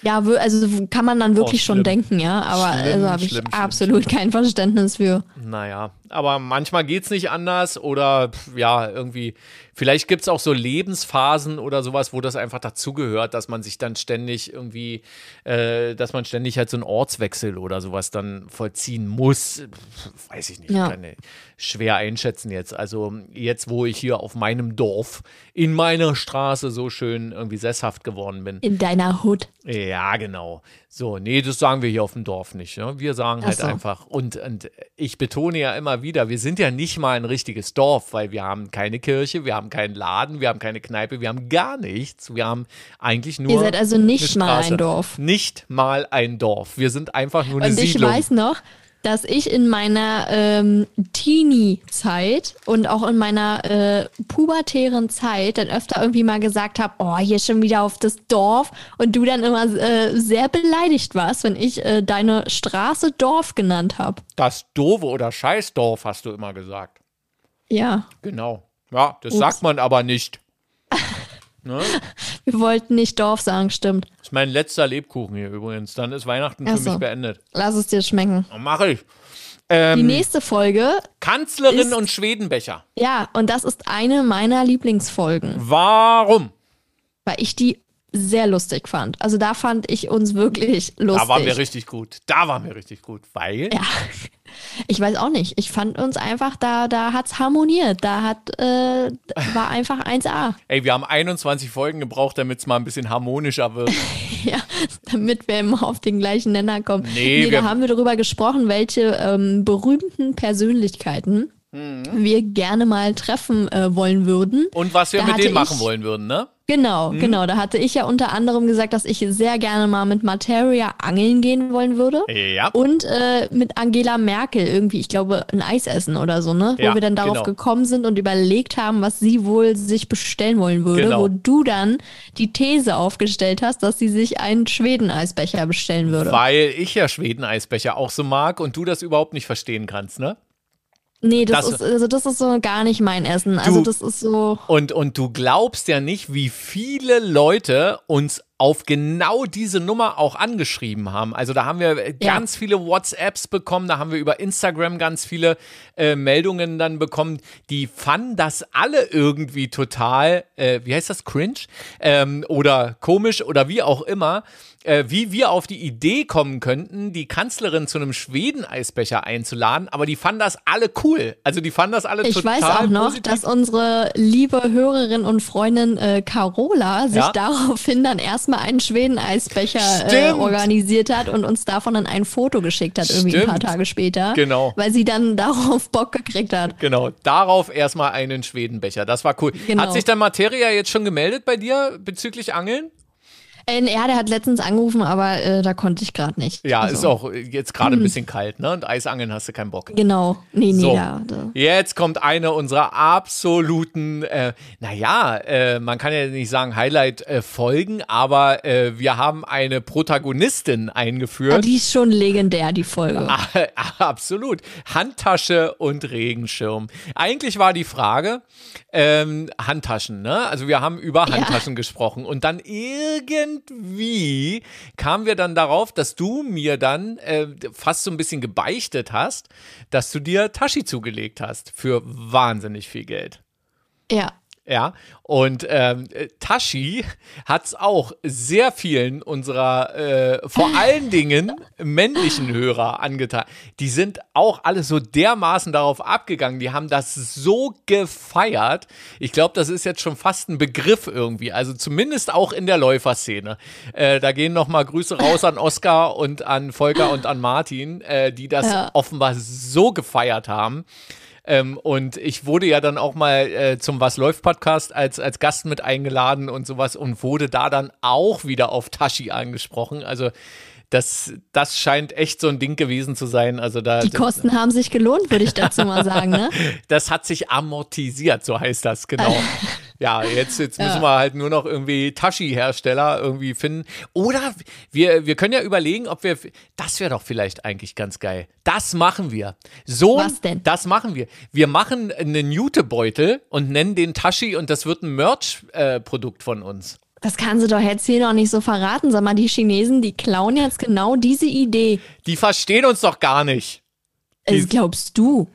ja, also kann man dann wirklich Oh, schon schlimm. denken, ja. Aber Schlimm, also habe ich schlimm, schlimm, absolut kein Verständnis für. Naja, aber manchmal geht's nicht anders oder ja, irgendwie, vielleicht gibt's auch so Lebensphasen oder sowas, wo das einfach dazugehört, dass man sich dann ständig irgendwie, äh, dass man ständig halt so einen Ortswechsel oder sowas dann vollziehen muss. Pf, Weiß ich nicht, Ja. kann ich schwer einschätzen jetzt. Also jetzt, wo ich hier auf meinem Dorf, in meiner Straße so schön irgendwie sesshaft geworden bin. In deiner Hood. Ja, genau. So, nee, das sagen wir hier auf dem Dorf nicht. Ne? Wir sagen halt so. einfach, und, und ich betone ja immer wieder, wir sind ja nicht mal ein richtiges Dorf, weil wir haben keine Kirche, wir haben keinen Laden, wir haben keine Kneipe, wir haben gar nichts. Wir haben eigentlich nur. Ihr seid also nicht mal ein. Dorf. Nicht mal ein Dorf. Wir sind einfach nur eine Und ich Siedlung. weiß noch, dass ich in meiner ähm, Teenie-Zeit und auch in meiner äh, pubertären Zeit dann öfter irgendwie mal gesagt habe, oh, hier schon wieder auf das Dorf und du dann immer äh, sehr beleidigt warst, wenn ich äh, deine Straße Dorf genannt habe. das doofe oder Scheißdorf, hast du immer gesagt. Ja, Genau. Ja, das Ups. sagt man aber nicht. ne? wir wollten nicht Dorf sagen, stimmt. Das ist mein letzter Lebkuchen hier übrigens. Dann ist Weihnachten Ach für so. mich beendet. Lass es dir schmecken. Mach ich. Die Ähm, nächste Folge, Kanzlerin ist- und Schwedenbecher. ja, und das ist eine meiner Lieblingsfolgen, Warum? weil ich die sehr lustig fand. Also da fand ich uns wirklich lustig. Da waren wir richtig gut. Da waren wir richtig gut. Weil? Ja, ich weiß auch nicht. Ich fand uns einfach, da, da hat's harmoniert. Da hat, äh, war einfach 1A. Ey, wir haben 21 Folgen gebraucht, damit es mal ein bisschen harmonischer wird. Ja, damit wir immer auf den gleichen Nenner kommen. Nee, Nee, da haben wir darüber gesprochen, welche ähm, berühmten Persönlichkeiten Mhm. wir gerne mal treffen äh, wollen würden. Und was wir Da mit denen machen wollen würden, ne? Genau, Mhm. genau. Da hatte ich ja unter anderem gesagt, dass ich sehr gerne mal mit Materia angeln gehen wollen würde. Ja. Und äh, mit Angela Merkel irgendwie, ich glaube, ein Eis essen oder so, ne? Ja, Wo wir dann darauf genau. gekommen sind und überlegt haben, was sie wohl sich bestellen wollen würde. Genau. Wo du dann die These aufgestellt hast, dass sie sich einen Schweden-Eisbecher bestellen würde. Weil ich ja Schweden-Eisbecher auch so mag und du das überhaupt nicht verstehen kannst, ne? Nee, das, das- ist, also das ist so gar nicht mein Essen. Also Du- das ist so. Und, und du glaubst ja nicht, wie viele Leute uns auf genau diese Nummer auch angeschrieben haben. Also da haben wir äh, Ja. ganz viele WhatsApps bekommen, da haben wir über Instagram ganz viele äh, Meldungen dann bekommen. Die fanden das alle irgendwie total, äh, wie heißt das, cringe? Ähm, oder komisch oder wie auch immer. Äh, wie wir auf die Idee kommen könnten, die Kanzlerin zu einem Schweden-Eisbecher einzuladen, aber die fanden das alle cool. Also die fanden das alle Ich total weiß auch noch, positiv. dass unsere liebe Hörerin und Freundin äh, Carola sich Ja. daraufhin dann erstmal einen Schweden-Eisbecher äh, Stimmt. organisiert hat und uns davon dann ein Foto geschickt hat, irgendwie ein paar Stimmt. Tage später. Genau. Weil sie dann darauf Bock gekriegt hat. Genau, darauf erstmal einen Schwedenbecher. Das war cool. Genau. Hat sich dann Materia jetzt schon gemeldet bei dir bezüglich Angeln? Äh, ja, der hat letztens angerufen, aber äh, da konnte ich gerade nicht. Ja, Also, ist auch jetzt gerade ein bisschen kalt, ne? Und Eisangeln hast du keinen Bock. Genau. Nee, nee, So. da. Jetzt kommt eine unserer absoluten, äh, naja, äh, man kann ja nicht sagen Highlight-Folgen, aber äh, wir haben eine Protagonistin Ah, eingeführt. die ist schon legendär, die Folge. Ah, Absolut. Handtasche und Regenschirm. Eigentlich war die Frage, ähm, Handtaschen, ne? Also wir haben über Handtaschen gesprochen und dann irgendwie kamen wir dann darauf, dass du mir dann äh, fast so ein bisschen gebeichtet hast, dass du dir Taschi zugelegt hast für wahnsinnig viel Geld. Ja. Ja, und ähm, äh, Tashi hat es auch sehr vielen unserer, äh, vor allen Dingen männlichen Hörer angetan. Die sind auch alle so dermaßen darauf abgegangen. Die haben das so gefeiert. Ich glaube, das ist jetzt schon fast ein Begriff irgendwie. Also zumindest auch in der Läuferszene. Äh, da gehen nochmal Grüße raus an Oskar und an Volker und an Martin, äh, die das Ja. offenbar so gefeiert haben. Ähm, und ich wurde ja dann auch mal äh, zum Was läuft Podcast als, als Gast mit eingeladen und sowas und wurde da dann auch wieder auf Tashi angesprochen. Also das, das scheint echt so ein Ding gewesen zu sein. Also da, Die Kosten haben sich gelohnt, würde ich dazu mal sagen, ne? das hat sich amortisiert, so heißt das, genau. Ja, jetzt, jetzt müssen Ja. wir halt nur noch irgendwie Tashi-Hersteller irgendwie finden. Oder wir, wir können ja überlegen, ob wir, das wäre doch vielleicht eigentlich ganz geil. Das machen wir. So, Was denn? das machen wir. Wir machen einen Jutebeutel und nennen den Tashi und das wird ein Merch-Produkt von uns. Das kann sie doch jetzt hier noch nicht so verraten. Sag mal, die Chinesen, die klauen jetzt genau diese Idee. Die verstehen uns doch gar nicht. Das glaubst du.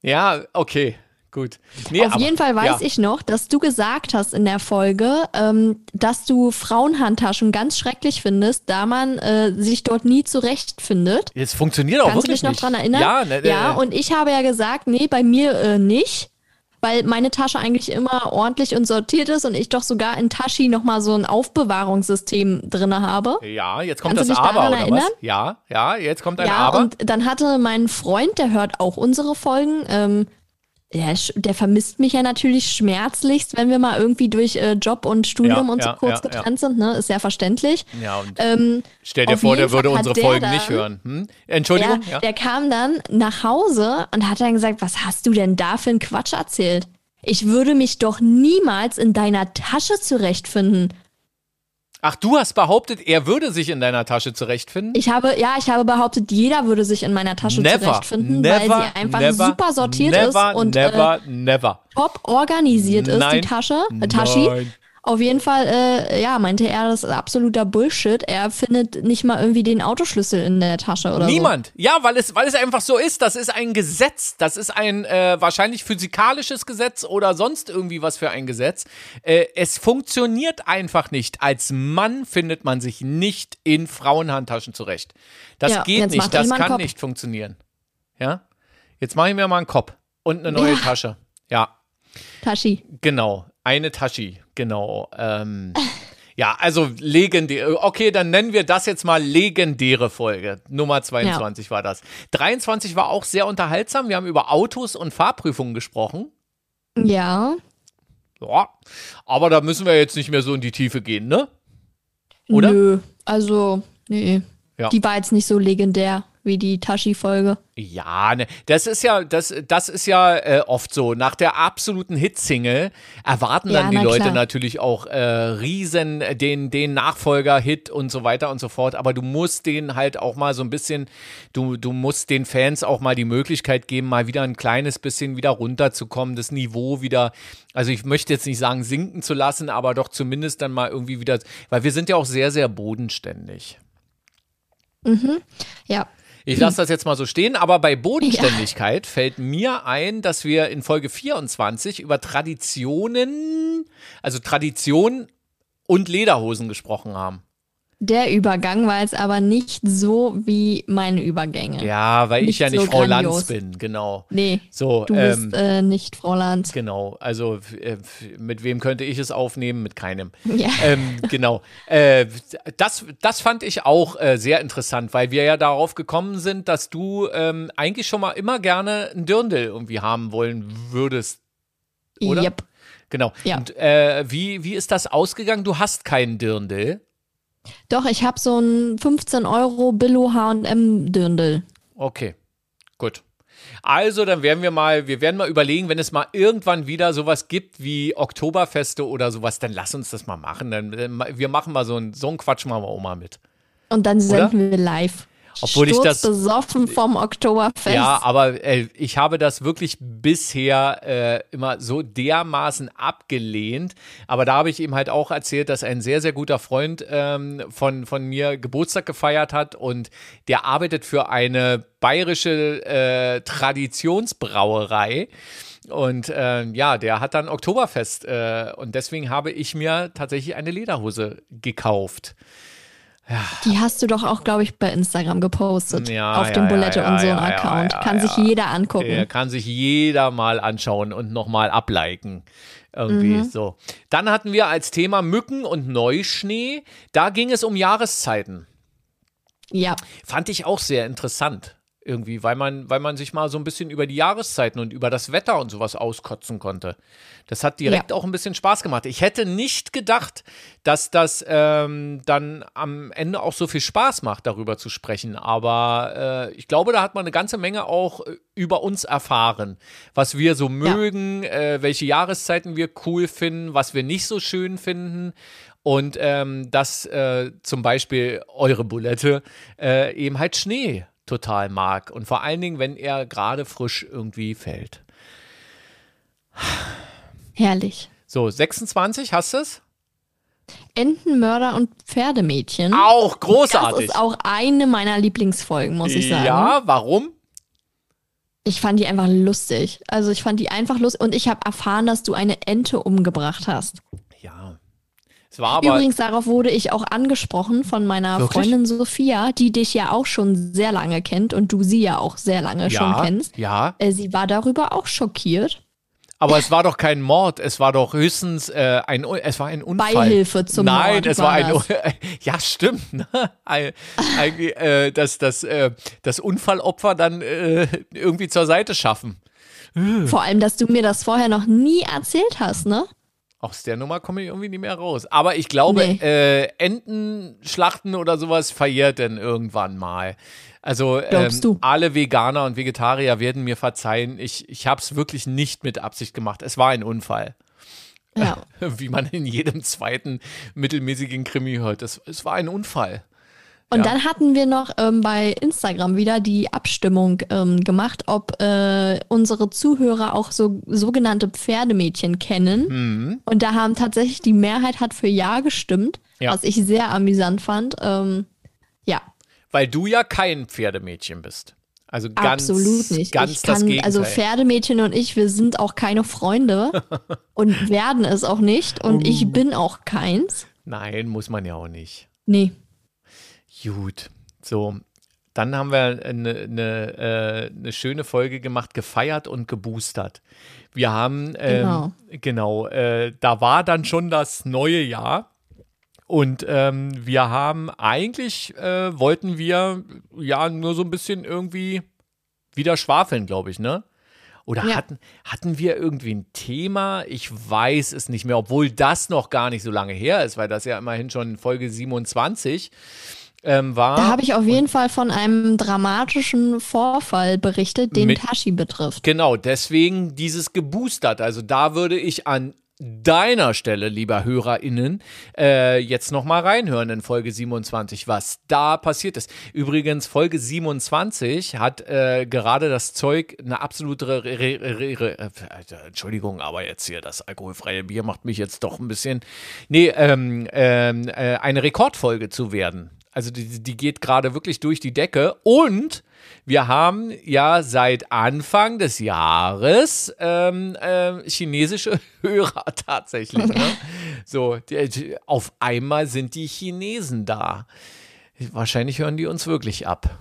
Ja, okay, gut. Nee, Auf aber- jeden Fall weiß ja. ich noch, dass du gesagt hast in der Folge, ähm, dass du Frauenhandtaschen ganz schrecklich findest, da man äh, sich dort nie zurechtfindet. Jetzt funktioniert auch Kannst du wirklich dich noch nicht. dran erinnern? Ja, ne, ja, äh, und ich habe ja gesagt, nee, bei mir äh, nicht. weil meine Tasche eigentlich immer ordentlich und sortiert ist und ich doch sogar in Taschi nochmal so ein Aufbewahrungssystem drin habe. Ja, jetzt kommt Kannst du das dich Aber, daran oder erinnern? was? Ja, ja, jetzt kommt ein Ja, Aber. und dann hatte mein Freund, der hört auch unsere Folgen, ähm, der, der vermisst mich ja natürlich schmerzlichst, wenn wir mal irgendwie durch äh, Job und Studium Ja, und so ja, kurz ja, getrennt sind, ne? Ist ja verständlich. ja, und Ähm, stell dir vor, der würde Fall unsere der Folgen dann- nicht hören. Hm? Entschuldigung? der, der kam dann nach Hause und hat dann gesagt, was hast du denn da für einen Quatsch erzählt? Ich würde mich doch niemals in deiner Tasche zurechtfinden. Ach, du hast behauptet, er würde sich in deiner Tasche zurechtfinden? Ich habe, ja, ich habe behauptet, jeder würde sich in meiner Tasche never, zurechtfinden, never, weil sie einfach never, super sortiert ist und never, äh, never. top organisiert ist, Nein. die Tasche, äh, Taschi. Nein. Auf jeden Fall, äh, ja, meinte er, das ist absoluter Bullshit. Er findet nicht mal irgendwie den Autoschlüssel in der Tasche oder Niemand. Ja, weil es, weil es einfach so ist. Das ist ein Gesetz. Das ist ein äh, wahrscheinlich physikalisches Gesetz oder sonst irgendwie was für ein Gesetz. Äh, es funktioniert einfach nicht. Als Mann findet man sich nicht in Frauenhandtaschen zurecht. Das Ja, geht nicht. Das kann Kopf. nicht funktionieren. Ja? Jetzt mache ich mir mal einen Kopf und eine neue Ja. Tasche. Ja. so. Taschi. Genau, eine Taschi, genau. Ähm, ja, also legendär. Okay, dann nennen wir das jetzt mal legendäre Folge. Nummer 22 war das. 23 war auch sehr unterhaltsam. Wir haben über Autos und Fahrprüfungen gesprochen. Ja. Ja, aber da müssen wir jetzt nicht mehr so in die Tiefe gehen, ne? Oder? Nö. Also, nee. Ja. Die war jetzt nicht so legendär wie die Taschi-Folge. Ja, ne, das ist ja, das, das ist ja äh, oft so. Nach der absoluten Hitsingle erwarten Ja, dann die na Leute klar. natürlich auch äh, riesen äh, den, den Nachfolger-Hit und so weiter und so fort. Aber du musst denen halt auch mal so ein bisschen, du, du musst den Fans auch mal die Möglichkeit geben, mal wieder ein kleines bisschen wieder runterzukommen, das Niveau wieder, also ich möchte jetzt nicht sagen sinken zu lassen, aber doch zumindest dann mal irgendwie wieder, weil wir sind ja auch sehr, sehr bodenständig. Ja. Ich lasse das jetzt mal so stehen, aber bei Bodenständigkeit fällt mir ein, dass wir in Folge 24 über Traditionen, also Tradition und Lederhosen gesprochen haben. Der Übergang war jetzt aber nicht so wie meine Übergänge. Ja, weil ich Nicht ja nicht so Frau grandios. Lanz bin, genau. Nee. So, Du ähm, bist äh, nicht Frau Lanz. genau. Also äh, mit wem könnte ich es aufnehmen? Mit keinem. Ja. ähm, genau. Äh, das, das fand ich auch äh, sehr interessant, weil wir ja darauf gekommen sind, dass du ähm, eigentlich schon mal immer gerne ein Dirndl irgendwie haben wollen würdest. oder? Yep. Genau. Ja. Und äh, wie, wie ist das ausgegangen? Du hast keinen Dirndl. Doch, ich habe so ein 15 Euro Billo H&M Dirndl. Okay, gut. Also, dann werden wir mal, wir werden mal überlegen, wenn es mal irgendwann wieder sowas gibt wie Oktoberfeste oder sowas, dann lass uns das mal machen. Dann, wir machen mal so einen so einen Quatsch machen wir mal mit. Und dann senden wir live. Obwohl ich das- besoffen vom Oktoberfest. Ja, aber äh, ich habe das wirklich bisher äh, immer so dermaßen abgelehnt. Aber da habe ich ihm halt auch erzählt, dass ein sehr, sehr guter Freund ähm, von, von mir Geburtstag gefeiert hat und der arbeitet für eine bayerische äh, Traditionsbrauerei. Und äh, ja, der hat dann Oktoberfest äh, und deswegen habe ich mir tatsächlich eine Lederhose gekauft. Die hast du doch auch, glaube ich, bei Instagram gepostet. Ja, auf ja, dem Bulette ja, und so ja, ein ja, Account. ja, Kann ja. sich jeder angucken. Kann sich jeder mal anschauen und nochmal abliken. Irgendwie Mhm. so. Dann hatten wir als Thema Mücken und Neuschnee. Da ging es um Jahreszeiten. Ja. Fand ich auch sehr interessant. Irgendwie, weil man, weil man sich mal so ein bisschen über die Jahreszeiten und über das Wetter und sowas auskotzen konnte. Das hat direkt Ja. auch ein bisschen Spaß gemacht. Ich hätte nicht gedacht, dass das ähm, dann am Ende auch so viel Spaß macht, darüber zu sprechen. Aber äh, ich glaube, da hat man eine ganze Menge auch äh, über uns erfahren, was wir so mögen, äh, welche Jahreszeiten wir cool finden, was wir nicht so schön finden. Und ähm, dass äh, zum Beispiel eure Bulette äh, eben halt Schnee total mag. Und vor allen Dingen, wenn er gerade frisch irgendwie fällt. Herrlich. So, 26, hast du es? Entenmörder und Pferdemädchen. Auch das großartig. ist auch eine meiner Lieblingsfolgen, muss ich sagen. Ja, warum? Ich fand die einfach lustig. Also ich fand die einfach lustig. Und ich habe erfahren, dass du eine Ente umgebracht hast. Ja. Es war aber. Übrigens, darauf wurde ich auch angesprochen von meiner Wirklich? Freundin Sophia, die dich ja auch schon sehr lange kennt und du sie ja auch sehr lange ja, schon kennst. ja. Äh, sie war darüber auch schockiert. Aber es war doch kein Mord, es war doch höchstens äh, ein, es war ein Unfall. Beihilfe zum Nein, Mord es war ein, das. ja stimmt, ne? ein, ein, äh, das, das, äh, das Unfallopfer dann äh, irgendwie zur Seite schaffen. Vor allem, dass du mir das vorher noch nie erzählt hast, ne? Aus der Nummer komme ich irgendwie nicht mehr raus. Aber ich glaube, Nee. äh, Entenschlachten oder sowas verjährt denn irgendwann mal. Also ähm, alle Veganer und Vegetarier werden mir verzeihen. Ich, ich habe es wirklich nicht mit Absicht gemacht. Es war ein Unfall. Ja. Wie man in jedem zweiten mittelmäßigen Krimi hört. Es, es war ein Unfall. Und Ja. dann hatten wir noch ähm, bei Instagram wieder die Abstimmung ähm, gemacht, ob äh, unsere Zuhörer auch so sogenannte Pferdemädchen kennen. Mhm. Und da haben tatsächlich die Mehrheit hat für Ja gestimmt, Ja. was ich sehr amüsant fand. Ähm, ja, Weil du ja kein Pferdemädchen bist. Also ganz, absolut nicht. ganz ich das kann, Gegenteil. also Pferdemädchen und ich, wir sind auch keine Freunde und werden es auch nicht. Und Oh. ich bin auch keins. Nein, muss man ja auch nicht. Nee. Gut, so. Dann haben wir eine, eine, äh, eine schöne Folge gemacht, gefeiert und geboostert. Wir haben, ähm, Genau. genau, äh, da war dann schon das neue Jahr. Und ähm, wir haben eigentlich, äh, wollten wir ja nur so ein bisschen irgendwie wieder schwafeln, glaube ich, ne? Oder Ja. hatten, hatten wir irgendwie ein Thema? Ich weiß es nicht mehr, obwohl das noch gar nicht so lange her ist, weil das ja immerhin schon Folge 27 ähm, war. Da habe ich auf jeden Fall von einem dramatischen Vorfall berichtet, den Mit- Tashi betrifft. Genau, deswegen dieses geboostert. Also da würde ich an deiner Stelle, lieber HörerInnen, äh, jetzt nochmal reinhören in Folge 27, was da passiert ist. Übrigens, Folge 27 hat äh, gerade das Zeug eine absolute, Re Re Re Entschuldigung, aber jetzt hier das alkoholfreie Bier macht mich jetzt doch ein bisschen, nee, ähm, ähm, äh, eine Rekordfolge zu werden. Also die, die geht gerade wirklich durch die Decke und wir haben ja seit Anfang des Jahres ähm, äh, chinesische Hörer tatsächlich. Ne? so, die, die, auf einmal sind die Chinesen da. Wahrscheinlich hören die uns wirklich ab.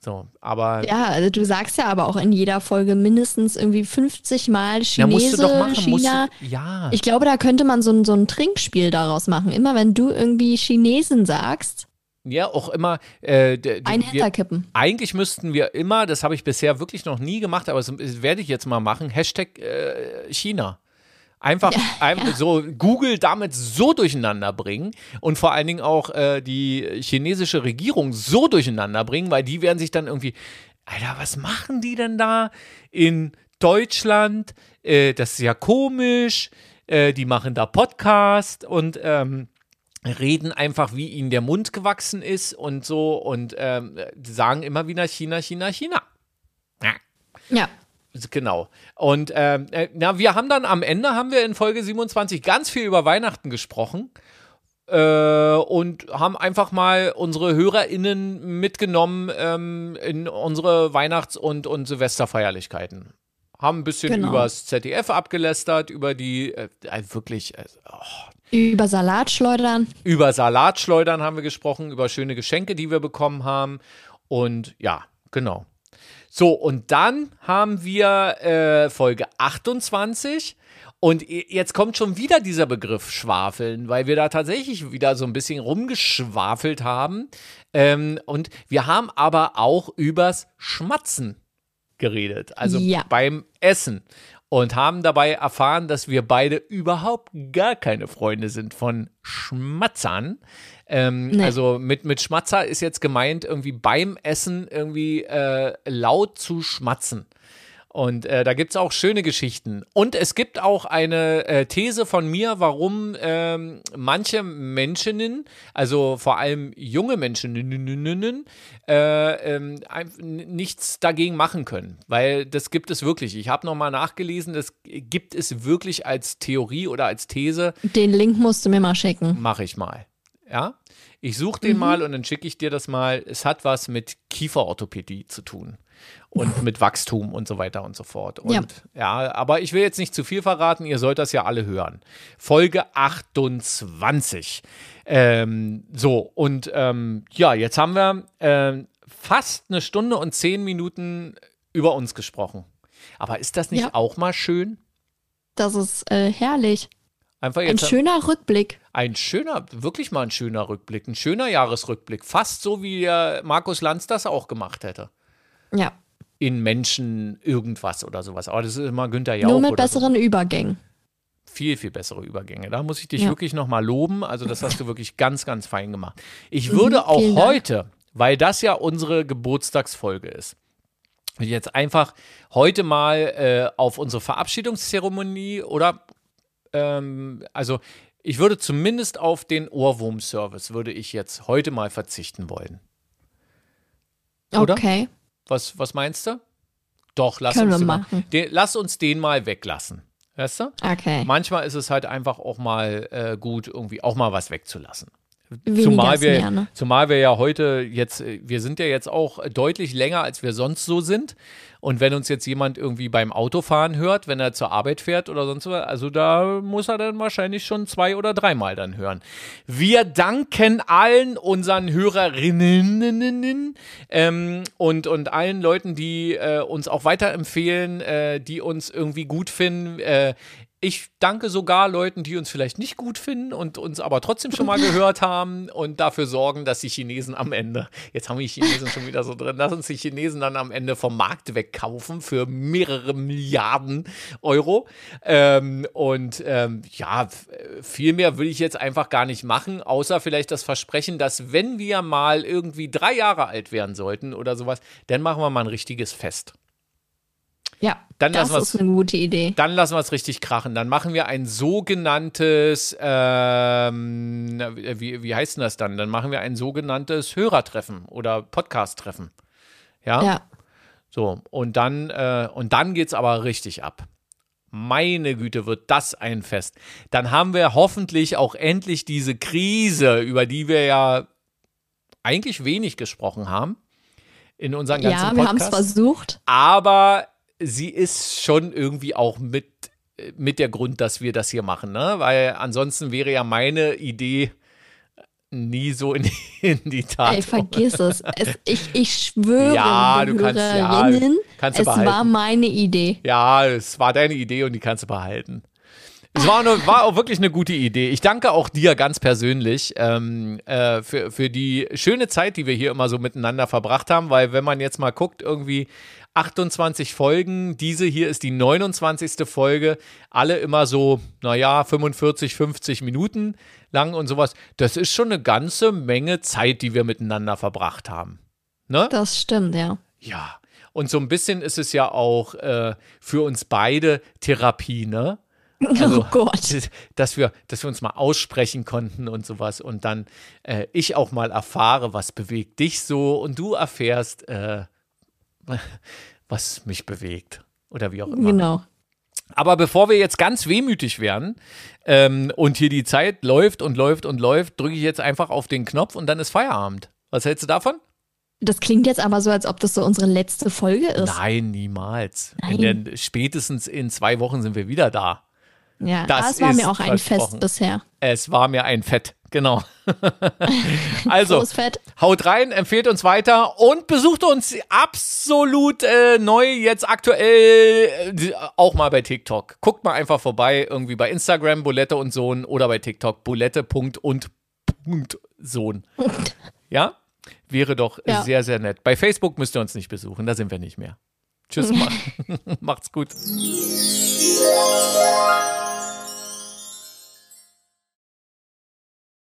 So, aber Ja, also du sagst ja aber auch in jeder Folge mindestens irgendwie 50 Mal Chinese, ja, musst du doch machen. Musst China. du, ja, Ich glaube, da könnte man so ein, so ein Trinkspiel daraus machen. Immer wenn du irgendwie Chinesen sagst, ja, auch immer. Äh, hinterkippen. Eigentlich müssten wir immer, das habe ich bisher wirklich noch nie gemacht, aber das werde ich jetzt mal machen, Hashtag äh, China. Einfach, einfach so Google damit so durcheinander bringen und vor allen Dingen auch äh, die chinesische Regierung so durcheinander bringen, weil die werden sich dann irgendwie, Alter, was machen die denn da in Deutschland? Äh, das ist ja komisch. Äh, die machen da Podcast und ähm, reden einfach, wie ihnen der Mund gewachsen ist und so und ähm, sagen immer wieder China, China, China. Ja. Ja. Genau. Und ähm, äh, na, wir haben dann am Ende haben wir in Folge 27 ganz viel über Weihnachten gesprochen äh, und haben einfach mal unsere HörerInnen mitgenommen ähm, in unsere Weihnachts- und, und Silvesterfeierlichkeiten. Haben ein bisschen Genau. übers ZDF abgelästert, über die äh, äh, wirklich äh, oh, Über Salat schleudern. über Salatschleudern haben wir gesprochen, über schöne Geschenke, die wir bekommen haben. Und ja, genau. So, und dann haben wir äh, Folge 28. Und jetzt kommt schon wieder dieser Begriff Schwafeln, weil wir da tatsächlich wieder so ein bisschen rumgeschwafelt haben. Ähm, und wir haben aber auch übers Schmatzen geredet, also Ja. beim Essen. Und haben dabei erfahren, dass wir beide überhaupt gar keine Freunde sind von Schmatzern. Ähm, Nee. Also mit, mit Schmatzer ist jetzt gemeint, irgendwie beim Essen irgendwie äh, laut zu schmatzen. Und äh, da gibt es auch schöne Geschichten. Und es gibt auch eine äh, These von mir, warum ähm, manche Menschen, also vor allem junge Menschen, äh, ähm, nichts dagegen machen können. Weil das gibt es wirklich. Ich habe nochmal nachgelesen, das gibt es wirklich als Theorie oder als These. Den Link musst du mir mal schicken. Mache ich mal. Ja? Ich suche den mal und dann schicke ich dir das mal. Es hat was mit Kieferorthopädie zu tun und mit Wachstum und so weiter und so fort. Und Ja. ja, aber ich will jetzt nicht zu viel verraten, ihr sollt das ja alle hören. Folge 28. Ähm, so, und ähm, ja, jetzt haben wir ähm, fast eine Stunde und zehn Minuten über uns gesprochen. Aber ist das nicht Ja. auch mal schön? Das ist äh, herrlich. Einfach Ein jetzt schöner Rückblick. ein schöner, wirklich mal ein schöner Rückblick, ein schöner Jahresrückblick. Fast so, wie äh, Markus Lanz das auch gemacht hätte. Ja. In Menschen irgendwas oder sowas. Aber das ist immer Günther Jauch. Nur mit oder so. besseren Übergängen. viel, viel bessere Übergänge. Da muss ich dich Ja. wirklich nochmal loben. Also, das hast du wirklich ganz, ganz fein gemacht. Ich würde auch Mhm, Dank. heute, weil das ja unsere Geburtstagsfolge ist, jetzt einfach heute mal äh, auf unsere Verabschiedungszeremonie oder, ähm, also, ich würde zumindest auf den Ohrwurm-Service, würde ich jetzt heute mal verzichten wollen. Oder? Okay. Was, was meinst du? Doch, lass Können uns, den mal, machen. den, lass uns den mal weglassen. Weißt du? Okay. Manchmal ist es halt einfach auch mal äh, gut, irgendwie auch mal was wegzulassen. Weniger Zumal wir, mehr, ne? zumal wir ja heute jetzt, wir sind ja jetzt auch deutlich länger, als wir sonst so sind. Und wenn uns jetzt jemand irgendwie beim Autofahren hört, wenn er zur Arbeit fährt oder sonst was, also da muss er dann wahrscheinlich schon zwei oder dreimal dann hören. Wir danken allen unseren Hörerinnen ähm, und, und allen Leuten, die äh, uns auch weiterempfehlen, äh, die uns irgendwie gut finden. Äh, ich danke sogar Leuten, die uns vielleicht nicht gut finden und uns aber trotzdem schon mal gehört haben und dafür sorgen, dass die Chinesen am Ende, jetzt haben wir die Chinesen schon wieder so drin, dass uns die Chinesen dann am Ende vom Markt wegkaufen für mehrere Milliarden Euro. Ähm, und ähm, ja, viel mehr will ich jetzt einfach gar nicht machen, außer vielleicht das Versprechen, dass wenn wir mal irgendwie drei Jahre alt werden sollten oder sowas, dann machen wir mal ein richtiges Fest. Ja, Dann das ist eine gute Idee. Dann lassen wir es richtig krachen. Dann machen wir ein sogenanntes, ähm, wie, wie heißt denn das dann? Dann machen wir ein sogenanntes Hörertreffen oder Podcast-Treffen. Ja? Ja. So, und dann, äh, und dann geht's aber richtig ab. Meine Güte, wird das ein Fest. Dann haben wir hoffentlich auch endlich diese Krise, über die wir ja eigentlich wenig gesprochen haben in unseren ganzen Ja, wir haben es versucht. aber sie ist schon irgendwie auch mit, mit der Grund, dass wir das hier machen, ne? Weil ansonsten wäre ja meine Idee nie so in, in die Tat. Ey, vergiss es. es ich, ich schwöre, Ja, du kannst- ja, kannst du es behalten. war meine Idee. Ja, es war deine Idee und die kannst du behalten. Es war, eine, war auch wirklich eine gute Idee. Ich danke auch dir ganz persönlich ähm, äh, für, für die schöne Zeit, die wir hier immer so miteinander verbracht haben, weil wenn man jetzt mal guckt, irgendwie 28 Folgen, diese hier ist die 29. Folge, alle immer so, naja, 45, 50 Minuten lang und sowas. Das ist schon eine ganze Menge Zeit, die wir miteinander verbracht haben. Ne? Das stimmt, ja. Ja, und so ein bisschen ist es ja auch äh, für uns beide Therapie, ne? Also, oh Gott. Dass wir, dass wir uns mal aussprechen konnten und sowas und dann äh, ich auch mal erfahre, was bewegt dich so und du erfährst, äh, was mich bewegt oder wie auch immer. Genau. Aber bevor wir jetzt ganz wehmütig werden ähm, und hier die Zeit läuft und läuft und läuft, drücke ich jetzt einfach auf den Knopf und dann ist Feierabend. Was hältst du davon? Das klingt jetzt aber so, als ob das so unsere letzte Folge ist. Nein, niemals. Nein. In der, spätestens in zwei Wochen sind wir wieder da. Ja, Das war mir auch ein. Fest bisher. Es war mir ein Fett, genau. also, haut rein, empfehlt uns weiter und besucht uns absolut äh, neu jetzt aktuell äh, auch mal bei TikTok. Guckt mal einfach vorbei, irgendwie bei Instagram Bulette und Sohn oder bei TikTok bulette.und und Punkt Sohn. Ja? Wäre doch Ja. sehr, sehr nett. Bei Facebook müsst ihr uns nicht besuchen, da sind wir nicht mehr. Tschüss, ma macht's gut.